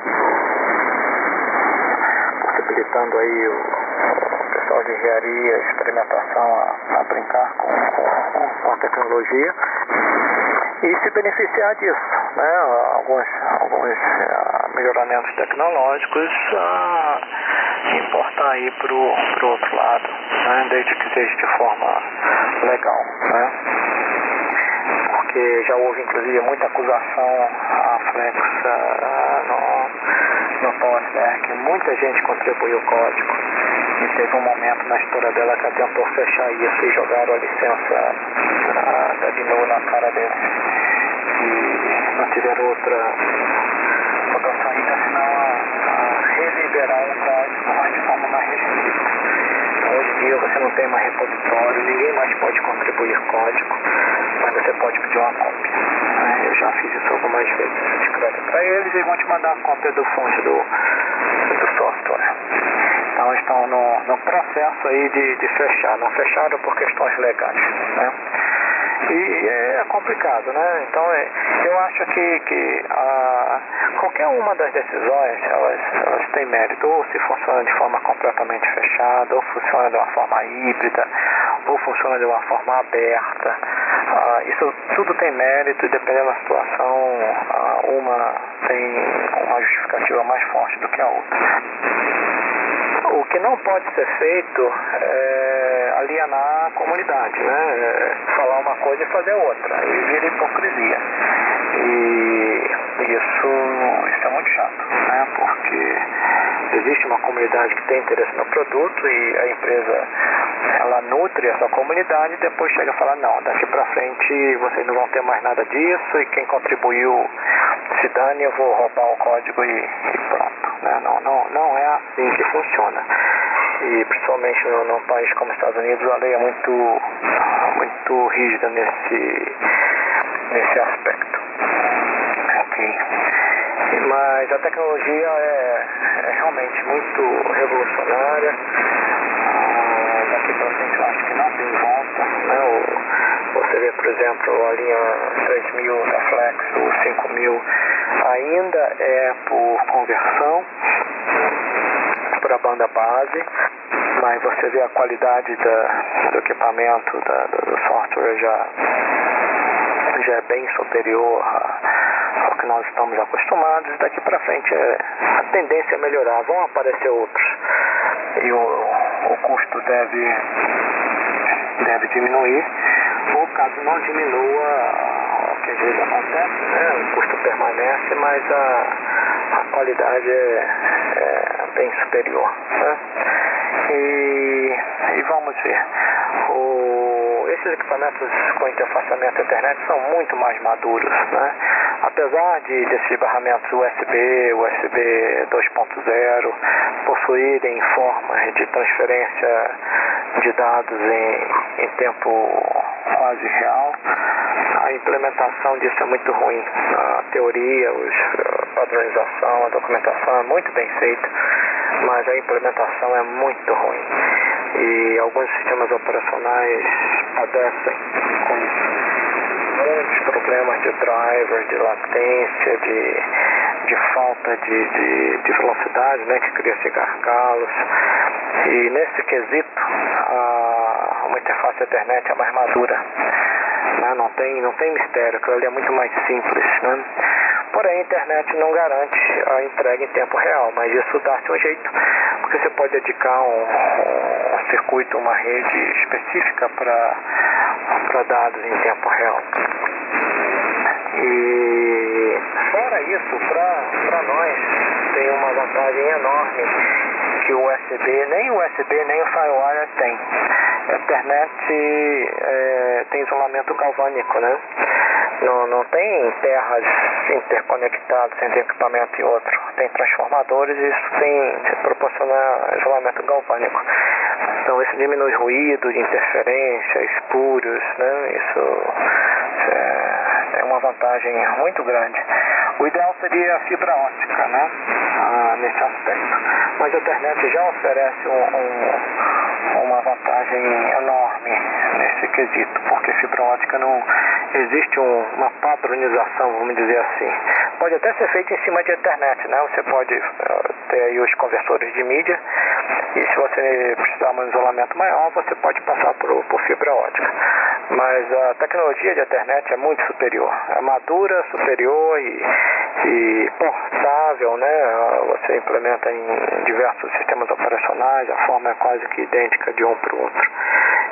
possibilitando aí o pessoal de engenharia, experimentação a, a brincar com, com, com, a tecnologia e se beneficiar disso, né? Alguns, alguns uh, melhoramentos tecnológicos uh, importar aí para o outro lado, né? desde que seja de forma legal, né? Porque já houve inclusive muita acusação à Flex uh, no, no PowerStack, muita gente contribuiu o código teve um momento na história dela que ela tentou fechar isso e jogaram a licença da GNU na cara dele. E não tiveram outra, outra saída senão a, a reliberar o código, mas de forma mais restrita. Hoje em dia você não tem mais repositório, ninguém mais pode contribuir código, mas você pode pedir uma cópia. Né? Eu já fiz isso algumas vezes. Escreve para eles e vão te mandar a cópia do fonte do, do software. Então estão no, no processo aí de, de fechar. Não fecharam por questões legais. Né? E é complicado, né? Então é, eu acho que, que a, qualquer uma das decisões elas, elas têm mérito, ou se funciona de forma completamente fechada, ou funciona de uma forma híbrida, ou funciona de uma forma aberta. Ah, isso tudo tem mérito e dependendo da situação, ah, uma tem uma justificativa mais forte do que a outra. O que não pode ser feito é alienar a comunidade, né? É falar uma coisa e fazer outra. Aí vira hipocrisia. E isso, isso é muito chato, né? Porque existe uma comunidade que tem interesse no produto e a empresa ela nutre essa comunidade e depois chega a falar, não, daqui para frente vocês não vão ter mais nada disso e quem contribuiu se dane, eu vou roubar o código e, e pronto. Né? Não, não, não é assim que funciona. E principalmente num, num país como os Estados Unidos a lei é muito, muito rígida nesse, nesse aspecto. Ok. Mas a tecnologia é, é realmente muito revolucionária. Ah, daqui para frente eu acho que não tem volta. Né? O, você vê, por exemplo, a linha 3000 da Flex, o 5000, ainda é por conversão para a banda base, mas você vê a qualidade da, do equipamento, da, do software já, já é bem superior ao que nós estamos acostumados. Daqui para frente é, a tendência é melhorar, vão aparecer outros e o, o custo deve, deve diminuir, ou caso não diminua que às vezes acontece, né? O custo permanece, mas a, a qualidade é, é bem superior. Né? E, e vamos ver. O, esses equipamentos com interfaceamento à internet são muito mais maduros, né? Apesar de desses barramentos USB, USB 2.0 possuírem formas de transferência de dados em, em tempo quase real, a implementação disso é muito ruim. A teoria, a padronização, a documentação é muito bem feita, mas a implementação é muito ruim. E alguns sistemas operacionais padecem com muitos problemas de driver, de latência, de, de falta de, de, de velocidade, né, que cria-se gargalos. E nesse quesito, a, uma interface internet é mais madura. Né? Não, tem, não tem mistério, aquilo ali é muito mais simples. Né? Porém, a internet não garante a entrega em tempo real, mas isso dá-se um jeito, porque você pode dedicar um, um circuito, uma rede específica para dados em tempo real. E fora isso, para nós tem uma vantagem enorme que o USB, nem o USB nem o FireWire tem. A internet é, tem isolamento galvânico, né? Não, não tem terras interconectadas entre equipamento e outro. Tem transformadores e isso tem, proporciona isolamento galvânico. Então isso diminui ruído, interferência, espúrios, né? Isso é, é uma vantagem muito grande. O ideal seria a fibra ótica, né? Ah, nesse aspecto. Mas a internet já oferece um, um, uma vantagem enorme nesse quesito, porque fibra ótica não existe um, uma padronização, vamos dizer assim. Pode até ser feito em cima de internet, né? Você pode uh, ter aí os conversores de mídia e se você um isolamento maior, você pode passar por, por fibra ótica. Mas a tecnologia de internet é muito superior, é madura, superior e, e portável, né? Você implementa em diversos sistemas operacionais, a forma é quase que idêntica de um para o outro.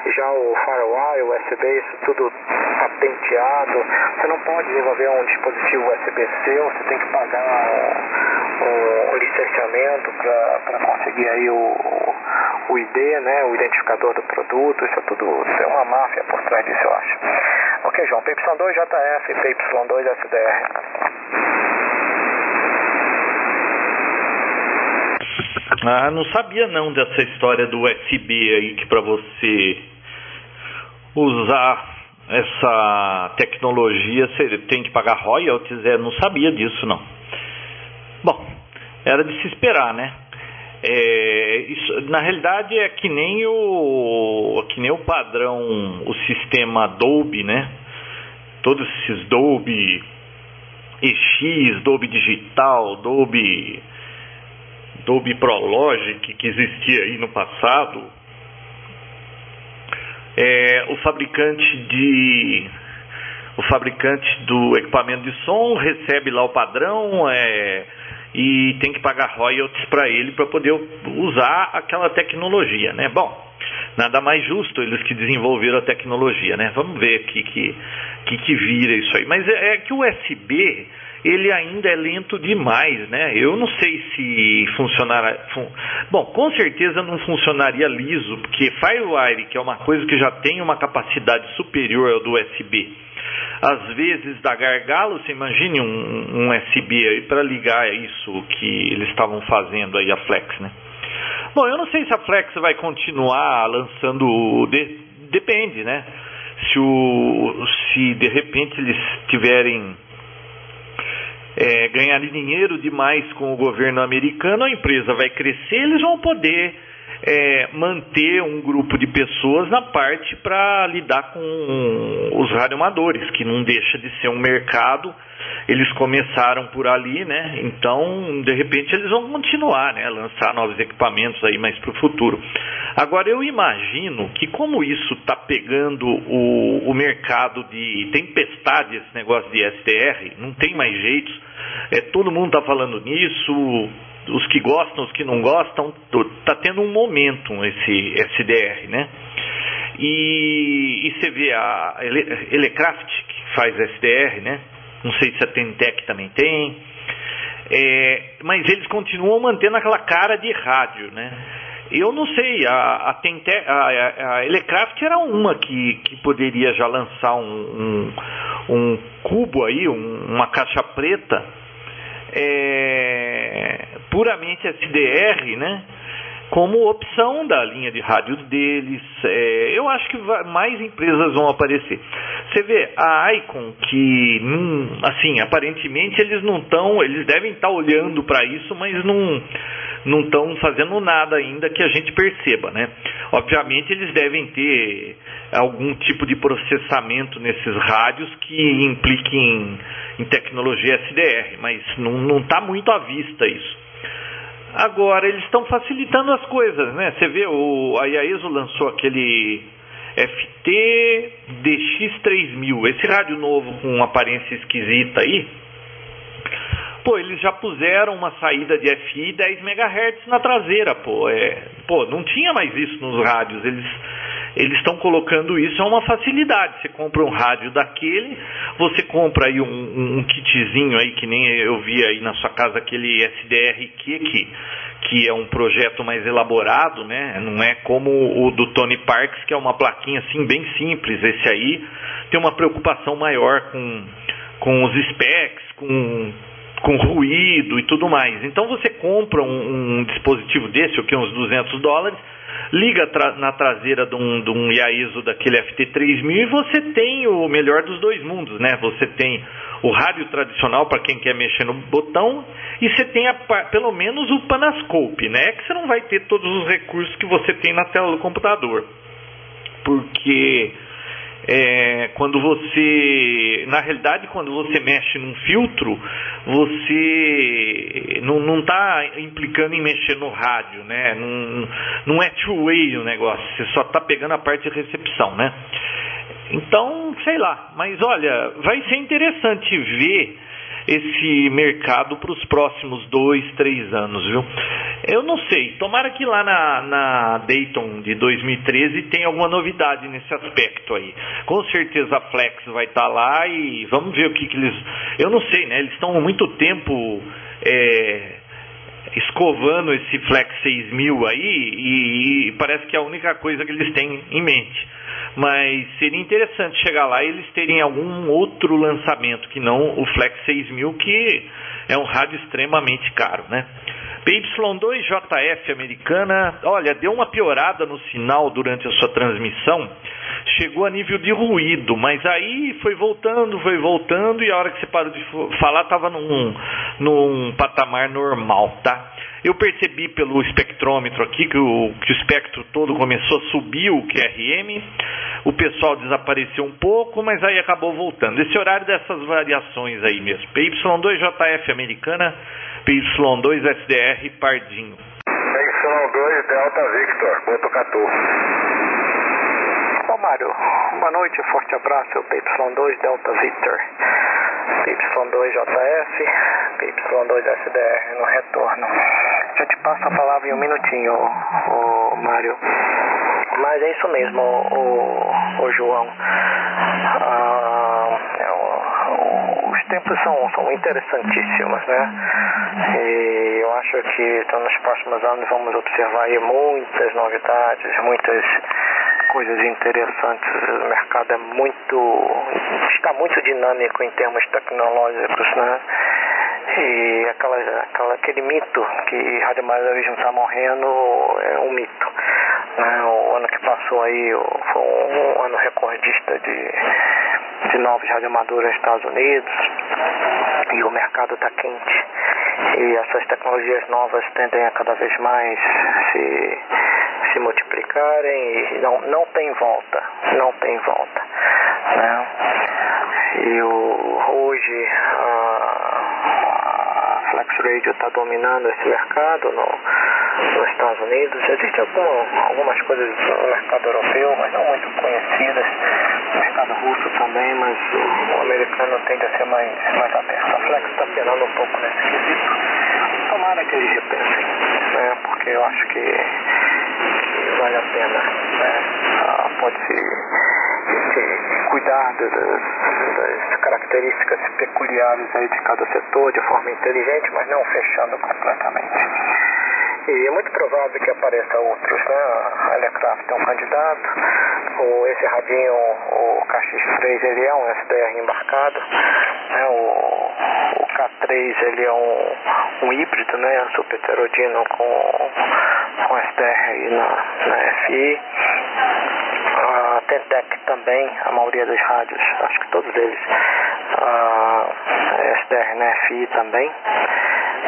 Já o firewall, o USB, isso tudo patenteado. Você não pode desenvolver um dispositivo USB-C, você tem que pagar um licenciamento para conseguir aí o, o ID, né, o identificador do produto, isso é tudo, tem uma máfia por trás disso, eu acho. Ok, João, PY2JF, PY2SDR. Ah, não sabia não dessa história do USB aí que para você usar essa tecnologia você tem que pagar royalties, é, não sabia disso não. Bom, era de se esperar, né? É, isso, na realidade é que nem o que nem o padrão, o sistema Dolby, né? Todos esses Dolby EX, Dolby Digital, Dolby Dolby Prologic que existia aí no passado. É, o fabricante de o fabricante do equipamento de som recebe lá o padrão, é, e tem que pagar royalties para ele para poder usar aquela tecnologia, né? Bom, nada mais justo eles que desenvolveram a tecnologia, né? Vamos ver o que, que, que, que vira isso aí. Mas é, é que o USB ele ainda é lento demais, né? Eu não sei se funcionará. Fun... Bom, com certeza não funcionaria liso, porque FireWire, que é uma coisa que já tem uma capacidade superior ao do USB, às vezes dá gargalo, você imagine um, um aí para ligar isso que eles estavam fazendo aí a Flex, né? Bom, eu não sei se a Flex vai continuar lançando, de, depende, né? Se, o, se de repente eles tiverem é, ganharem dinheiro demais com o governo americano, a empresa vai crescer, eles vão poder é, manter um grupo de pessoas na parte para lidar com os radioamadores, que não deixa de ser um mercado. Eles começaram por ali, né? Então, de repente, eles vão continuar, né? Lançar novos equipamentos aí mais para o futuro. Agora, eu imagino que como isso está pegando o, o mercado de tempestade, esse negócio de STR, não tem mais jeito. É, todo mundo está falando nisso, os que gostam, os que não gostam, está tendo um momento esse SDR, né? E, e, você vê a Ele, Elecraft, que faz SDR, né? Não sei se a Tentec também tem. É, mas eles continuam mantendo aquela cara de rádio, né? Eu não sei, a, a, Tentec, a, a Elecraft era uma que, que poderia já lançar um, um, um cubo aí, um, uma caixa preta é, puramente SDR, né? Como opção da linha de rádio deles, é, eu acho que vai, mais empresas vão aparecer. Você vê a Icon que, hum, assim, aparentemente eles não estão, eles devem estar tá olhando para isso, mas não não estão fazendo nada ainda que a gente perceba, né? Obviamente eles devem ter algum tipo de processamento nesses rádios que implique em, em tecnologia SDR, mas não está muito à vista isso. Agora, eles estão facilitando as coisas, né? Você vê, o, a IAESO lançou aquele FT DX3000, esse rádio novo com aparência esquisita aí, Pô, eles já puseram uma saída de FI 10 MHz na traseira, pô. É, pô, não tinha mais isso nos rádios. Eles eles estão colocando isso é uma facilidade. Você compra um rádio daquele, você compra aí um, um, kitzinho aí que nem eu vi aí na sua casa aquele SDRQ que que é um projeto mais elaborado, né? Não é como o do Tony Parks que é uma plaquinha assim bem simples. Esse aí tem uma preocupação maior com com os specs, com com ruído e tudo mais. Então você compra um, um dispositivo desse, o que uns 200 dólares, liga tra na traseira de um, de um IAISO daquele FT3000 e você tem o melhor dos dois mundos, né? Você tem o rádio tradicional para quem quer mexer no botão e você tem a, pelo menos o Panascope, né? Que você não vai ter todos os recursos que você tem na tela do computador. Porque é, quando você, na realidade, quando você mexe num filtro, você não está implicando em mexer no rádio, né? Não, não é two-way o negócio, você só está pegando a parte de recepção, né? Então, sei lá, mas olha, vai ser interessante ver esse mercado para os próximos dois, três anos, viu? Eu não sei, tomara que lá na, na Dayton de 2013 tenha alguma novidade nesse aspecto aí. Com certeza a Flex vai estar tá lá e vamos ver o que, que eles. Eu não sei, né? Eles estão há muito tempo. É escovando esse Flex 6000 aí e, e, parece que é a única coisa que eles têm em mente. Mas seria interessante chegar lá e eles terem algum outro lançamento que não o Flex 6000, que é um rádio extremamente caro, né? PY2JF americana, olha, deu uma piorada no sinal durante a sua transmissão, chegou a nível de ruído, mas aí foi voltando, foi voltando, e a hora que você parou de falar estava num, num patamar normal, tá? Eu percebi pelo espectrômetro aqui que o, que o espectro todo começou a subir o QRM, o pessoal desapareceu um pouco, mas aí acabou voltando. Esse horário dessas variações aí mesmo. PY2JF americana, PY2SDR Pardinho. PY2 Delta Victor, Botucatu. Mário, boa noite, forte abraço, PY2 Delta Victor. PY2JF, PY2SDR no retorno. Já te passo a palavra em um minutinho, o, Mário. Mas é isso mesmo, o, o João. Ah, é, os tempos são, são interessantíssimos, né? E eu acho que então, nos próximos anos vamos observar muitas novidades, muitas coisas interessantes. O mercado é muito. está muito dinâmico em termos tecnológicos, né? E aquela, aquela, aquele mito que radioamadorismo está morrendo é um mito. Né? O ano que passou aí foi um, ano recordista de, de novos radioamadores nos Estados Unidos e o mercado está quente. E essas tecnologias novas tendem a cada vez mais se se multiplicarem e não, não tem volta, não tem volta. Né? E o, hoje a, a Flex Radio está dominando esse mercado no, nos Estados Unidos. Existem algum, algumas coisas no mercado europeu, mas não muito conhecidas. No mercado russo também, mas o, o americano tende a ser mais, mais aberto. A Flex está penando um pouco nesse quesito. Tomara que eles repensem, né? porque eu acho que vale a pena. Né? Ah, Pode-se cuidar das, das, características peculiares aí de cada setor de forma inteligente, mas não fechando completamente. E é muito provável que apareça outros, né? A Aircraft é um candidato, o, esse radinho, o KX3, ele é um SDR embarcado, né? O, o K3, ele é um, um híbrido, né? Super heterodino com, com SDR na, na FI. A Tentec também, a maioria dos rádios, acho que todos eles, a SDR na FI também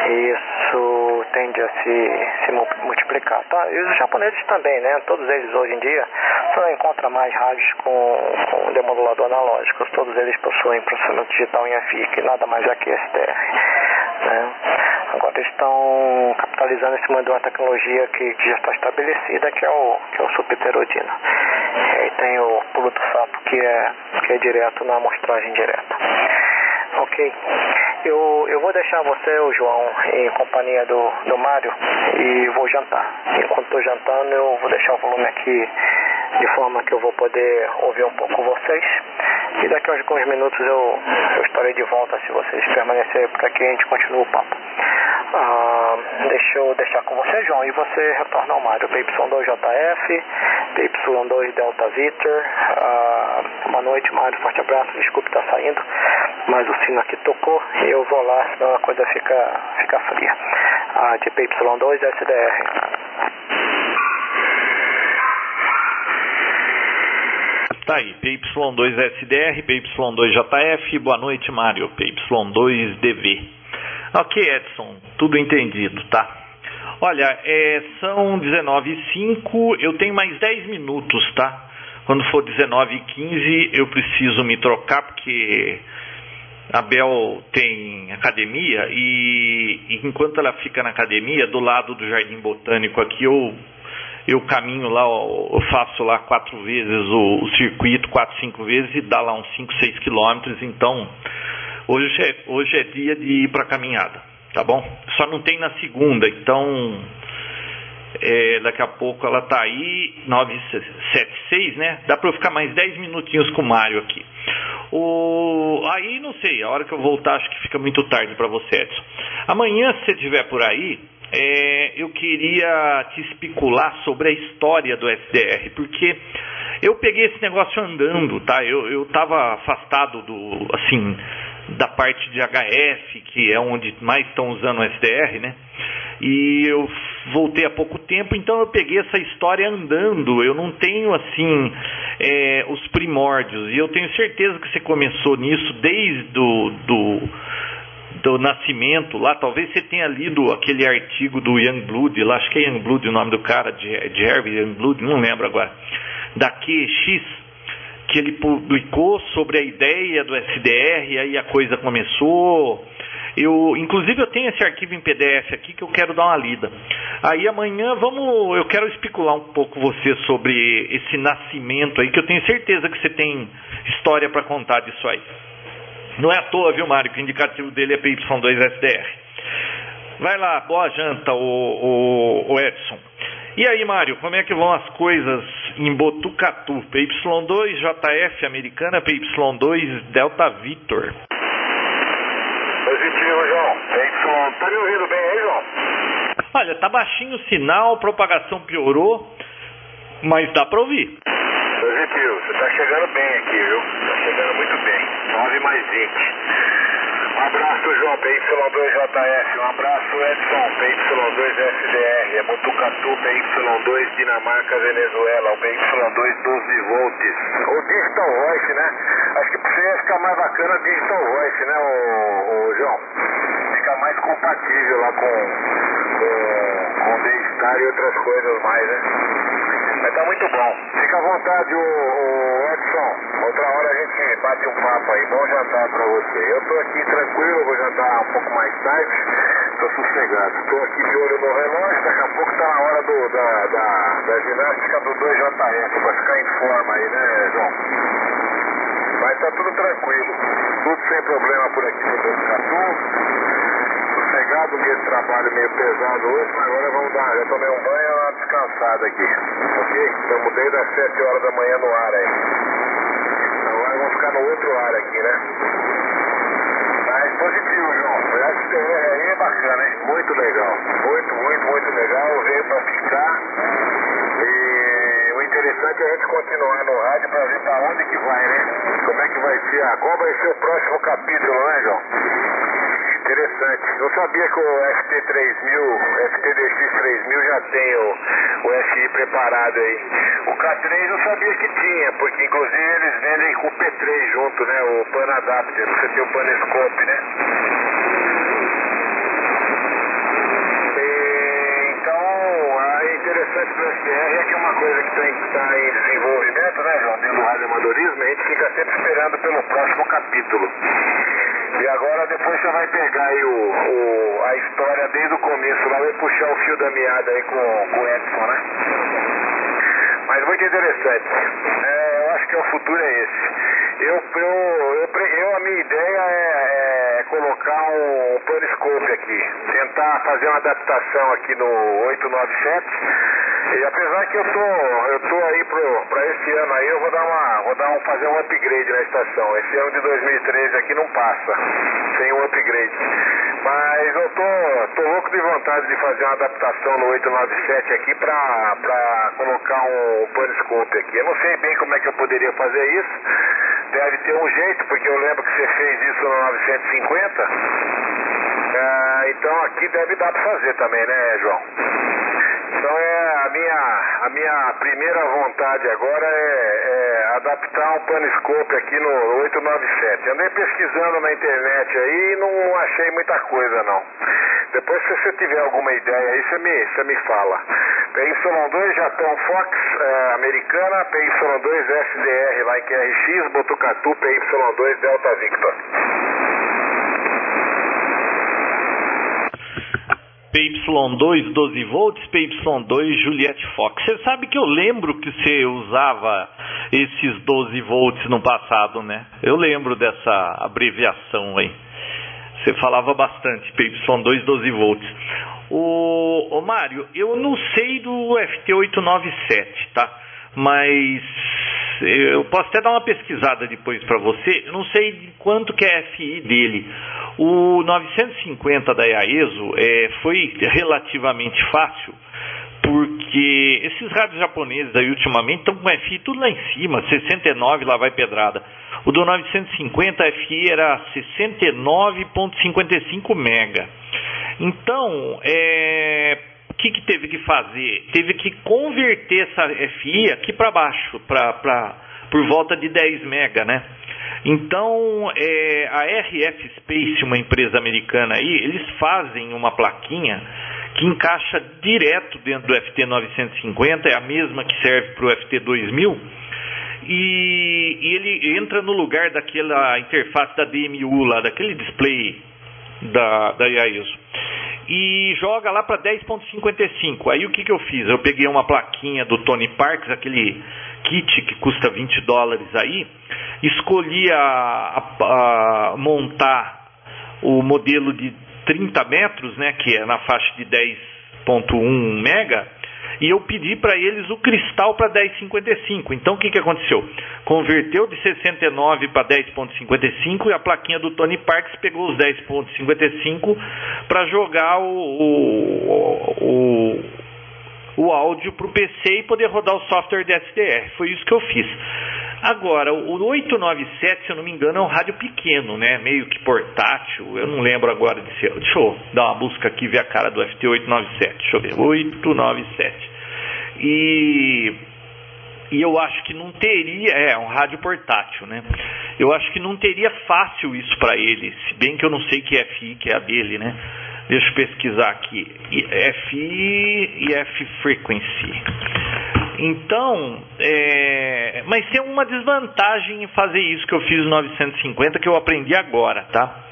isso tende a se, se multiplicar. Tá? E os japoneses também, né? Todos eles hoje em dia você não mais rádios com, com demodulador analógico. Todos eles possuem processamento digital em FI, que nada mais é que SDR. Né? Agora estão capitalizando em cima de uma tecnologia que, já está estabelecida, que é o, que é o superheterodino. E aí tem o pulo do sapo, que é, que é direto na amostragem direta. Ok. Eu, eu vou deixar você, o João, em companhia do, do Mário e vou jantar. Enquanto estou jantando, eu vou deixar o volume aqui de forma que eu vou poder ouvir um pouco vocês. E daqui a alguns minutos eu, eu estarei de volta se vocês permanecerem por aqui a gente continua o papo. Ah, deixa eu deixar com você, João, e você retorna ao Mário. PY2JF, PY2 Delta Victor. Ah, boa noite, Mário. Forte abraço. Desculpe estar saindo, mas o sino aqui tocou e eu vou lá, senão a coisa fica, fica fria. Ah, de PY2 SDR. Tá aí, PY2SDR, PY2JF, boa noite, Mário, PY2DV. Ok, Edson, tudo entendido, tá? Olha, é, são 19 h 05 eu tenho mais 10 minutos, tá? Quando for 19 h 15 eu preciso me trocar porque a Bel tem academia e, e, enquanto ela fica na academia, do lado do Jardim Botânico aqui, eu, eu caminho lá, eu faço lá quatro vezes o, o circuito, quatro, cinco vezes e dá lá uns 5, 6 quilômetros. Então, hoje é, hoje é dia de ir para caminhada, tá bom? Só não tem na segunda, então é, daqui a pouco ela tá aí, 976, né? Dá para eu ficar mais 10 minutinhos com o Mário aqui. O... Aí não sei, a hora que eu voltar acho que fica muito tarde para você, Edson. Amanhã, se você estiver por aí, é, eu queria te especular sobre a história do SDR, porque eu peguei esse negócio andando, tá? Eu estava afastado do, assim, da parte de HF, que é onde mais estão usando o SDR, né? E eu voltei há pouco tempo, então eu peguei essa história andando. Eu não tenho assim é, os primórdios. E eu tenho certeza que você começou nisso desde do, do, do nascimento lá. Talvez você tenha lido aquele artigo do Youngblood, lá, acho que é Youngblood o nome do cara, de, de Harvey Youngblood, não lembro agora, da QX que ele publicou sobre a ideia do SDR, aí a coisa começou. Eu, inclusive eu tenho esse arquivo em PDF aqui que eu quero dar uma lida. Aí amanhã vamos, eu quero especular um pouco você sobre esse nascimento aí, que eu tenho certeza que você tem história para contar disso aí. Não é à toa, viu, Mário, que o indicativo dele é PY2SDR. Vai lá, boa janta, o, o, o Edson. E aí, Mário, como é que vão as coisas em Botucatu? PY2 JF Americana, PY2 Delta Victor. Positivo, João. PY, tá me ouvindo bem aí, João? Olha, tá baixinho o sinal, propagação piorou, mas dá para ouvir. Positivo, você tá chegando bem aqui, viu? Tá chegando muito bem. 9 mais 20. Abraço, João, PY2JF. Um abraço, Edson, PY2SDR. É Mutucatu, PY2 Dinamarca, Venezuela. O PY2 12 volts. O Digital Voice, né? Acho que pra você ia ficar mais bacana Digital Voice, né, o, o João? Fica mais compatível lá com, com, com o D-Star e outras coisas mais, né? Mas tá muito bom. Fica à vontade, o, o, Edson. Outra hora a gente bate um papo aí. Bom jantar pra você. Eu tô aqui tranquilo, vou jantar um pouco mais tarde. Tô sossegado. Tô aqui de olho no relógio. Daqui a pouco tá na hora do, da, da, da ginástica do 2JF. Pra ficar em forma aí, né, João? Mas tá tudo tranquilo. Tudo sem problema por aqui no Catu sossegado, dia de trabalho meio pesado hoje, mas agora vamos dar, já tomei um banho e uma descansada aqui, ok? Então mudei das 7 horas da manhã no ar aí. Agora vamos ficar no outro ar aqui, né? Mas positivo, João. O STR é bacana, hein? Muito legal. Muito, muito, muito legal. Veio pra ficar. E o interessante é a gente continuar no rádio pra ver pra onde que vai, né? Como é que vai ser, qual vai ser o próximo capítulo, né, João? Interessante. Não sabia que o FT3000, FTDX3000 já tem o, o FI preparado aí. O K3 eu sabia que tinha, porque inclusive eles vendem com o P3 junto, né? O Pan Adapter, você tem o Panescope, né? Então, a interessante do SDR é que é uma coisa que está em desenvolvimento, né, João? Dentro do rádio amadorismo, a gente fica sempre esperando pelo próximo capítulo. E agora depois você vai pegar aí o, o, a história desde o começo, lá vai puxar o fio da meada aí com, com o Edson, né? Mas muito interessante. É, eu acho que o futuro é esse. Eu, eu, eu, eu a minha ideia é, é colocar um, um paniscope aqui, tentar fazer uma adaptação aqui no 897 e apesar que eu tô, eu tô aí pro, pra esse ano aí, eu vou dar uma, vou dar um, fazer um upgrade na estação. Esse ano de 2013 aqui não passa, sem um upgrade. Mas eu tô, tô louco de vontade de fazer uma adaptação no 897 aqui pra, pra colocar um paniscope aqui. Eu não sei bem como é que eu poderia fazer isso. Deve ter um jeito, porque eu lembro que você fez isso no 950. Ah, então aqui deve dar pra fazer também, né, João? Então é a minha, a minha primeira vontade agora é, é adaptar um paniscope aqui no 897. Andei pesquisando na internet aí e não achei muita coisa não. Depois se você tiver alguma ideia aí, você me, você me fala. PY2 Japão Fox é, americana, PY2 SDR lá em QRX, Botucatu, PY2 Delta Victor. PY2 12 volts, PY2 Juliette Fox. Você sabe que eu lembro que você usava esses 12 volts no passado, né? Eu lembro dessa abreviação aí. Você falava bastante PY2 12 volts. O, Mário, eu não sei do FT897, tá? Mas eu posso até dar uma pesquisada depois para você. Eu não sei quanto que é a FI dele. O 950 da IAESO é, foi relativamente fácil, porque esses rádios japoneses aí ultimamente estão com FI tudo lá em cima, 69 lá vai pedrada. O do 950 a FI era 69.55 mega. Então, é, o que, que teve que fazer? Teve que converter essa FI aqui para baixo, pra, pra, por volta de 10 mega, né? Então, é, a RF Space, uma empresa americana aí, eles fazem uma plaquinha que encaixa direto dentro do FT950, é a mesma que serve para o FT2000, e, e, ele entra no lugar daquela interface da DMU lá, daquele display da, da IAESO. E joga lá para 10.55. Aí o que, que eu fiz? Eu peguei uma plaquinha do Tony Parks, aquele kit que custa 20 dólares aí, escolhi a, a, a montar o modelo de 30 metros, né, que é na faixa de 10.1 mega, e eu pedi para eles o cristal para 10,55. Então o que, que aconteceu? Converteu de 69 para 10,55 e a plaquinha do Tony Parks pegou os 10,55 para jogar o, o, o, o áudio para o PC e poder rodar o software de SDR. Foi isso que eu fiz. Agora, o 897, se eu não me engano, é um rádio pequeno, né? Meio que portátil. Eu não lembro agora de ser. Deixa eu dar uma busca aqui ver a cara do FT897. Deixa eu ver. 897. E, e eu acho que não teria. É, um rádio portátil, né? Eu acho que não teria fácil isso para ele. Se bem que eu não sei que FI que é a dele, né? Deixa eu pesquisar aqui. FI e F Frequency. Então, é, mas tem uma desvantagem em fazer isso que eu fiz no 950 que eu aprendi agora, tá?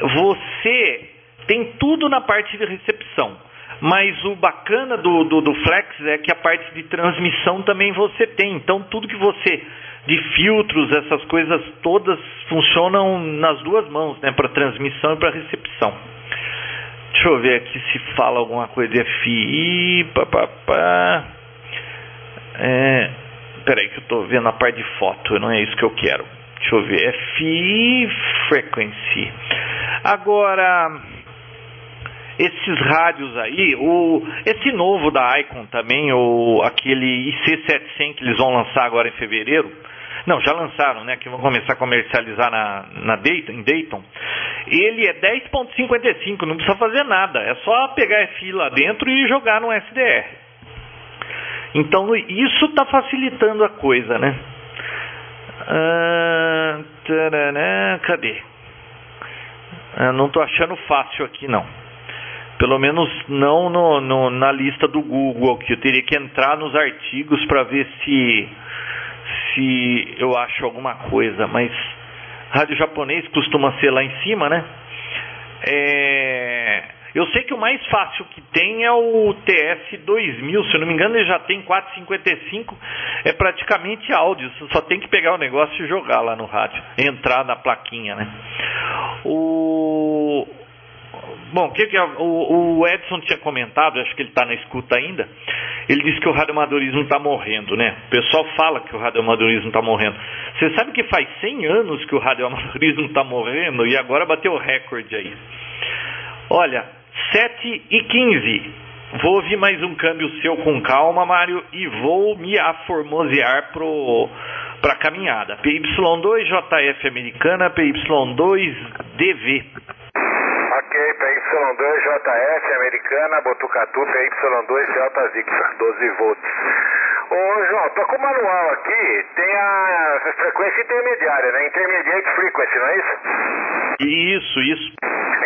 Você tem tudo na parte de recepção, mas o bacana do, do, do Flex é que a parte de transmissão também você tem. Então, tudo que você de filtros, essas coisas todas funcionam nas duas mãos, né? Para transmissão e para recepção. Deixa eu ver aqui se fala alguma coisa de FI, papapá. É, peraí que eu estou vendo a parte de foto, não é isso que eu quero. Deixa eu ver, FI Frequency. Agora, esses rádios aí, o, esse novo da Icon também, o, aquele IC700 que eles vão lançar agora em fevereiro, não, já lançaram, né? Que vão começar a comercializar na, na Dayton, em Dayton. Ele é 10.55, não precisa fazer nada. É só pegar FI lá dentro e jogar no SDR. Então isso está facilitando a coisa, né? Ah, taranã, cadê? Ah, não estou achando fácil aqui não. Pelo menos não no, no, na lista do Google, que eu teria que entrar nos artigos para ver se se eu acho alguma coisa, mas rádio japonês costuma ser lá em cima, né? É, eu sei que o mais fácil que tem é o TS2000, se eu não me engano ele já tem 455, é praticamente áudio, você só tem que pegar o negócio e jogar lá no rádio, entrar na plaquinha, né? O Bom, que que é, o, o, Edson tinha comentado, acho que ele está na escuta ainda. Ele disse que o radioamadorismo está morrendo, né? O pessoal fala que o radioamadorismo está morrendo. Você sabe que faz 100 anos que o radioamadorismo está morrendo e agora bateu o recorde aí. Olha, 7 e 15. Vou ouvir mais um câmbio seu com calma, Mário, e vou me aformosear para a caminhada. PY2 JF americana, PY2 DV. Ok, PY2 JF americana, Botucatu, PY2 Delta Victor, 12 volts. Ô, João, tô com o manual aqui, tem a frequência intermediária, né? Intermediate frequency, não é isso? Isso, isso.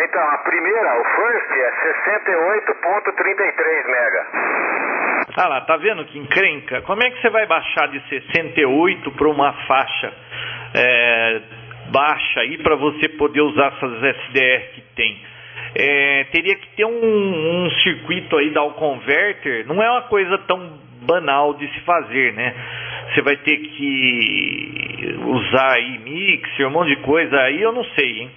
Então, a primeira, o first, é 68.33 mega. Ah lá, tá vendo que encrenca? Como é que você vai baixar de 68 para uma faixa é, baixa aí para você poder usar essas SDR que tem? É, teria que ter um, um circuito aí da converter, não é uma coisa tão banal de se fazer, né? Você vai ter que usar aí mixer, um monte de coisa, aí eu não sei, hein?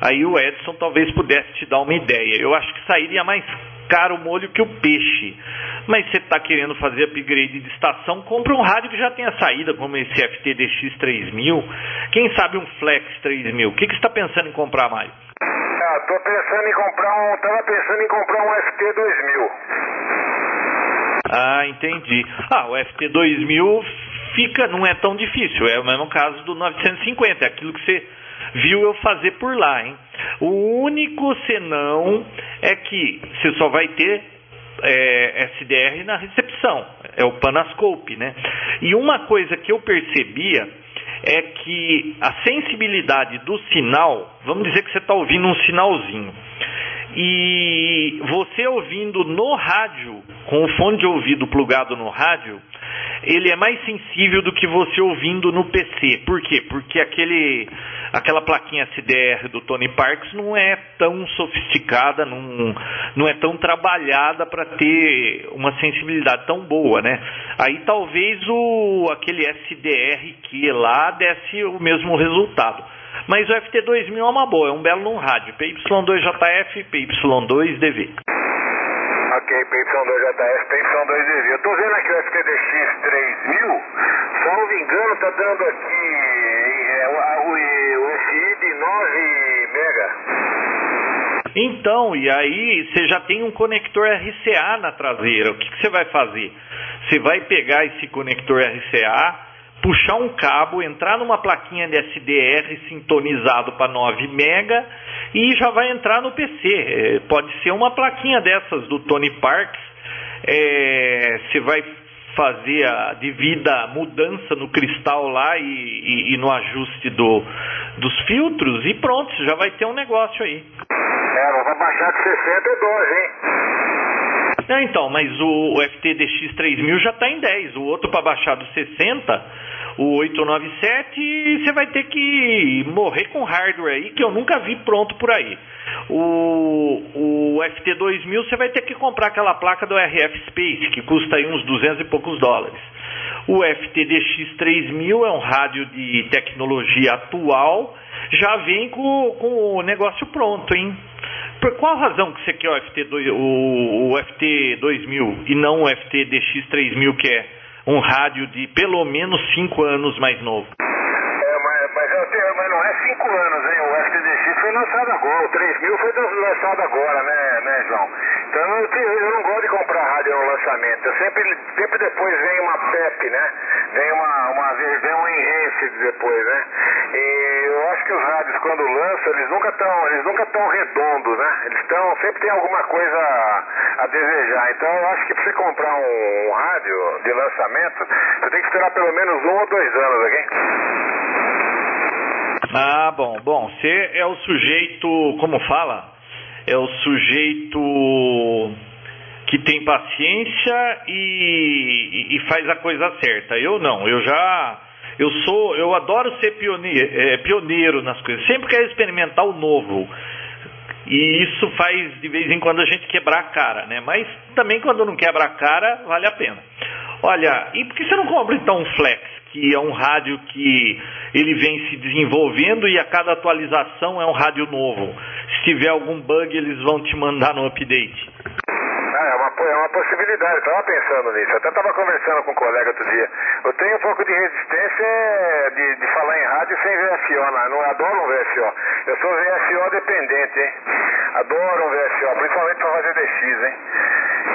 Aí o Edson talvez pudesse te dar uma ideia. Eu acho que sairia mais caro o molho que o peixe. Mas você está querendo fazer upgrade de estação, compra um rádio que já tenha saída, como esse FTDX 3000. Quem sabe um Flex 3000. O que, que você está pensando em comprar, Mário? Tô pensando em comprar um. Tava pensando em comprar um FT 2000. Ah, entendi. Ah, o FT 2000 fica, não é tão difícil. É o mesmo caso do 950. É aquilo que você viu eu fazer por lá, hein? O único senão é que você só vai ter é, SDR na recepção, é o Panascope, né? E uma coisa que eu percebia é que a sensibilidade do sinal, vamos dizer que você está ouvindo um sinalzinho, e você ouvindo no rádio, com o fone de ouvido plugado no rádio, ele é mais sensível do que você ouvindo no PC. Por quê? Porque aquele, aquela plaquinha CDR do Tony Parks não é tão sofisticada, não, não é tão trabalhada para ter uma sensibilidade tão boa, né? Aí talvez o, aquele SDR que lá desse o mesmo resultado. Mas o FT2000 é uma boa, é um belo num rádio. PY2JF, PY2DV. Ok, PY2JF, PY2DV. Eu tô vendo aqui o FTDX 3000, salvo engano, tá dando aqui é, o, o, o FI de 9 mega. Então, e aí você já tem um conector RCA na traseira. O que, que você vai fazer? Você vai pegar esse conector RCA, puxar um cabo, entrar numa plaquinha de SDR sintonizado para 9 mega e já vai entrar no PC. É, pode ser uma plaquinha dessas do Tony Parks. É, você vai fazer a devida mudança no cristal lá e, e, e no ajuste do, dos filtros e pronto, já vai ter um negócio aí. É, vai baixar de 62, hein? É, então, mas o, o FTDX 3000 já está em 10. O outro para baixar do 60, o 897, você vai ter que morrer com hardware aí que eu nunca vi pronto por aí. O, o FT2000 você vai ter que comprar aquela placa do RF Space que custa aí uns 200 e poucos dólares. O FTDX 3000 é um rádio de tecnologia atual, já vem com, com o negócio pronto, hein? Por qual razão que você quer o, FT2, o, o FT2000 e não o FTDX 3000 que é um rádio de pelo menos 5 anos mais novo? É, mas, mas, eu tenho, mas não é 5 anos, hein? O FTDX foi lançado agora, o 3000 foi lançado agora, né, né João? Então eu, eu, não gosto de comprar rádio no lançamento. Eu sempre, sempre depois vem uma PEP, né? Vem uma, uma vem um enhance depois, né? E eu acho que os rádios quando lançam, eles nunca estão, eles nunca estão redondos, né? Eles estão, sempre tem alguma coisa a, a, desejar. Então eu acho que para você comprar um, um rádio de lançamento, você tem que esperar pelo menos um ou dois anos, ok? Ah, bom, bom, você é o sujeito, como fala? é o sujeito que tem paciência e, e, faz a coisa certa. Eu não, eu já. Eu sou. Eu adoro ser pioneiro, é, pioneiro nas coisas. Sempre quero experimentar o novo. E isso faz de vez em quando a gente quebrar a cara, né? Mas também quando não quebra a cara, vale a pena. Olha, e por que você não compra então um Flex, que é um rádio que ele vem se desenvolvendo e a cada atualização é um rádio novo? Se tiver algum bug, eles vão te mandar no update. Ah, é uma, possibilidade, eu estava pensando nisso. Até estava conversando com um colega outro dia. Eu tenho um pouco de resistência de, de falar em rádio sem VSO, né? não adoro um VSO. Eu sou VSO dependente, hein? Adoro um VSO, principalmente para fazer DX, hein?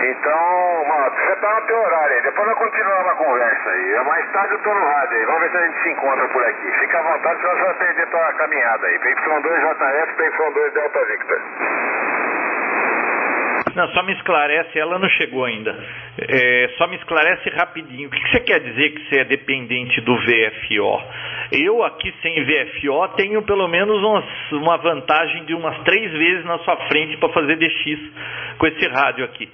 Então, mano, você está no teu horário aí. Depois nós continuamos a conversa aí. Mais tarde eu tô no rádio aí. Vamos ver se a gente se encontra por aqui. Fica à vontade, senão você vai perder tua caminhada aí. PY2JF, PY2 Delta Victor. Não, só me esclarece, ela não chegou ainda. É, só me esclarece rapidinho. O que você quer dizer que você é dependente do VFO? Eu aqui sem VFO tenho pelo menos umas, uma vantagem de umas três vezes na sua frente para fazer DX com esse rádio aqui.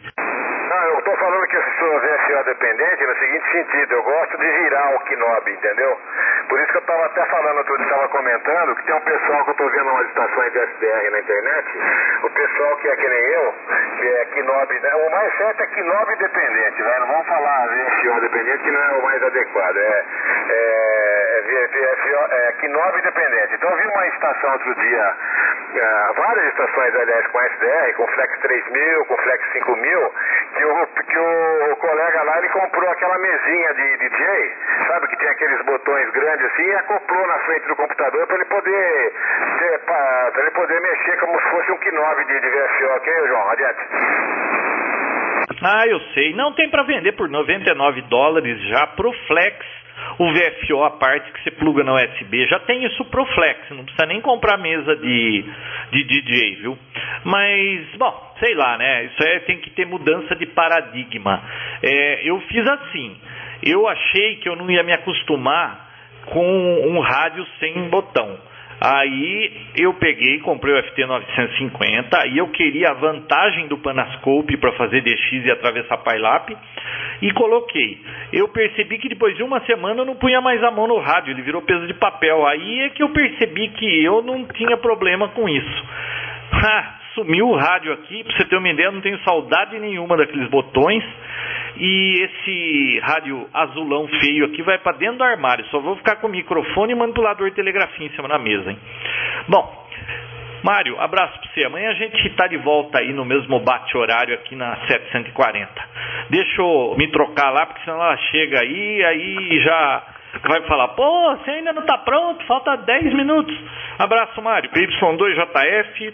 Estou falando que eu sou VFO dependente no seguinte sentido, eu gosto de virar o Knob, entendeu? Por isso que eu estava até falando, outro estava comentando, que tem um pessoal que eu estou vendo umas estações de SDR na internet, o pessoal que é que nem eu, que é Knob, né? o mais certo é Knob dependente, velho, não vamos falar VFO dependente que não é o mais adequado, é, é, é é Knob dependente. Então eu vi uma estação outro dia, uh, várias estações, aliás, com SDR, com Flex 3000, com Flex 5000, que o, que o colega lá, ele comprou aquela mesinha de DJ, sabe, que tinha aqueles botões grandes assim, e acoplou na frente do computador para ele poder para ele poder mexer como se fosse um Knob de, de VFO, ok, João? Adiante. Ah, eu sei. Não tem para vender por 99 dólares já pro Flex o VFO a parte que você pluga na USB. Já tem isso pro Flex, não precisa nem comprar mesa de, de DJ, viu? Mas, bom, sei lá, né? Isso é, tem que ter mudança de paradigma. É, eu fiz assim, eu achei que eu não ia me acostumar com um rádio sem botão. Aí eu peguei, comprei o FT950, aí eu queria a vantagem do Panascope para fazer DX e atravessar Pilap e coloquei. Eu percebi que depois de uma semana eu não punha mais a mão no rádio, ele virou peso de papel. Aí é que eu percebi que eu não tinha problema com isso. Ha, sumiu o rádio aqui, para você ter uma ideia, não tenho saudade nenhuma daqueles botões. E esse rádio azulão feio aqui vai para dentro do armário. Só vou ficar com o microfone e manipulador de telegrafia em cima da mesa, hein? Bom, Mário, abraço para você. Amanhã a gente está de volta aí no mesmo bate-horário aqui na 740. Deixa eu me trocar lá, porque senão ela chega aí, aí já vai falar, pô, você ainda não está pronto, falta 10 minutos. Abraço, Mário. PY2JF,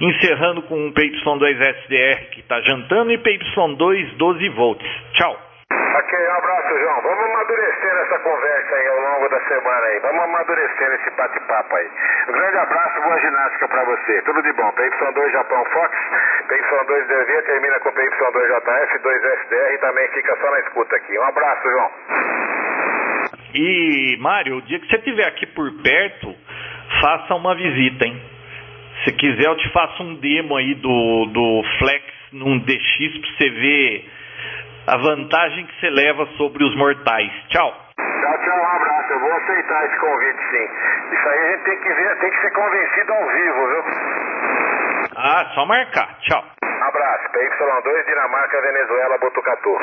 encerrando com um PY2SDR que está jantando e PY2 12 volts. Tchau. Ok, um abraço, João. Vamos amadurecer essa conversa aí ao longo da semana aí. Vamos amadurecer esse bate-papo aí. Um grande abraço, boa ginástica para você. Tudo de bom. PY2 Japão Fox, PY2 DV termina com PY2JF, 2SDR e também fica só na escuta aqui. Um abraço, João. E, Mário, o dia que você estiver aqui por perto, faça uma visita, hein? Se quiser, eu te faço um demo aí do, do Flex num DX pra você ver a vantagem que você leva sobre os mortais. Tchau. Tchau, tchau, um abraço. Eu vou aceitar esse convite, sim. Isso aí a gente tem que ver, tem que ser convencido ao vivo, viu? Ah, só marcar. Tchau. Abraço. PY2, Dinamarca, Venezuela, Botucatu.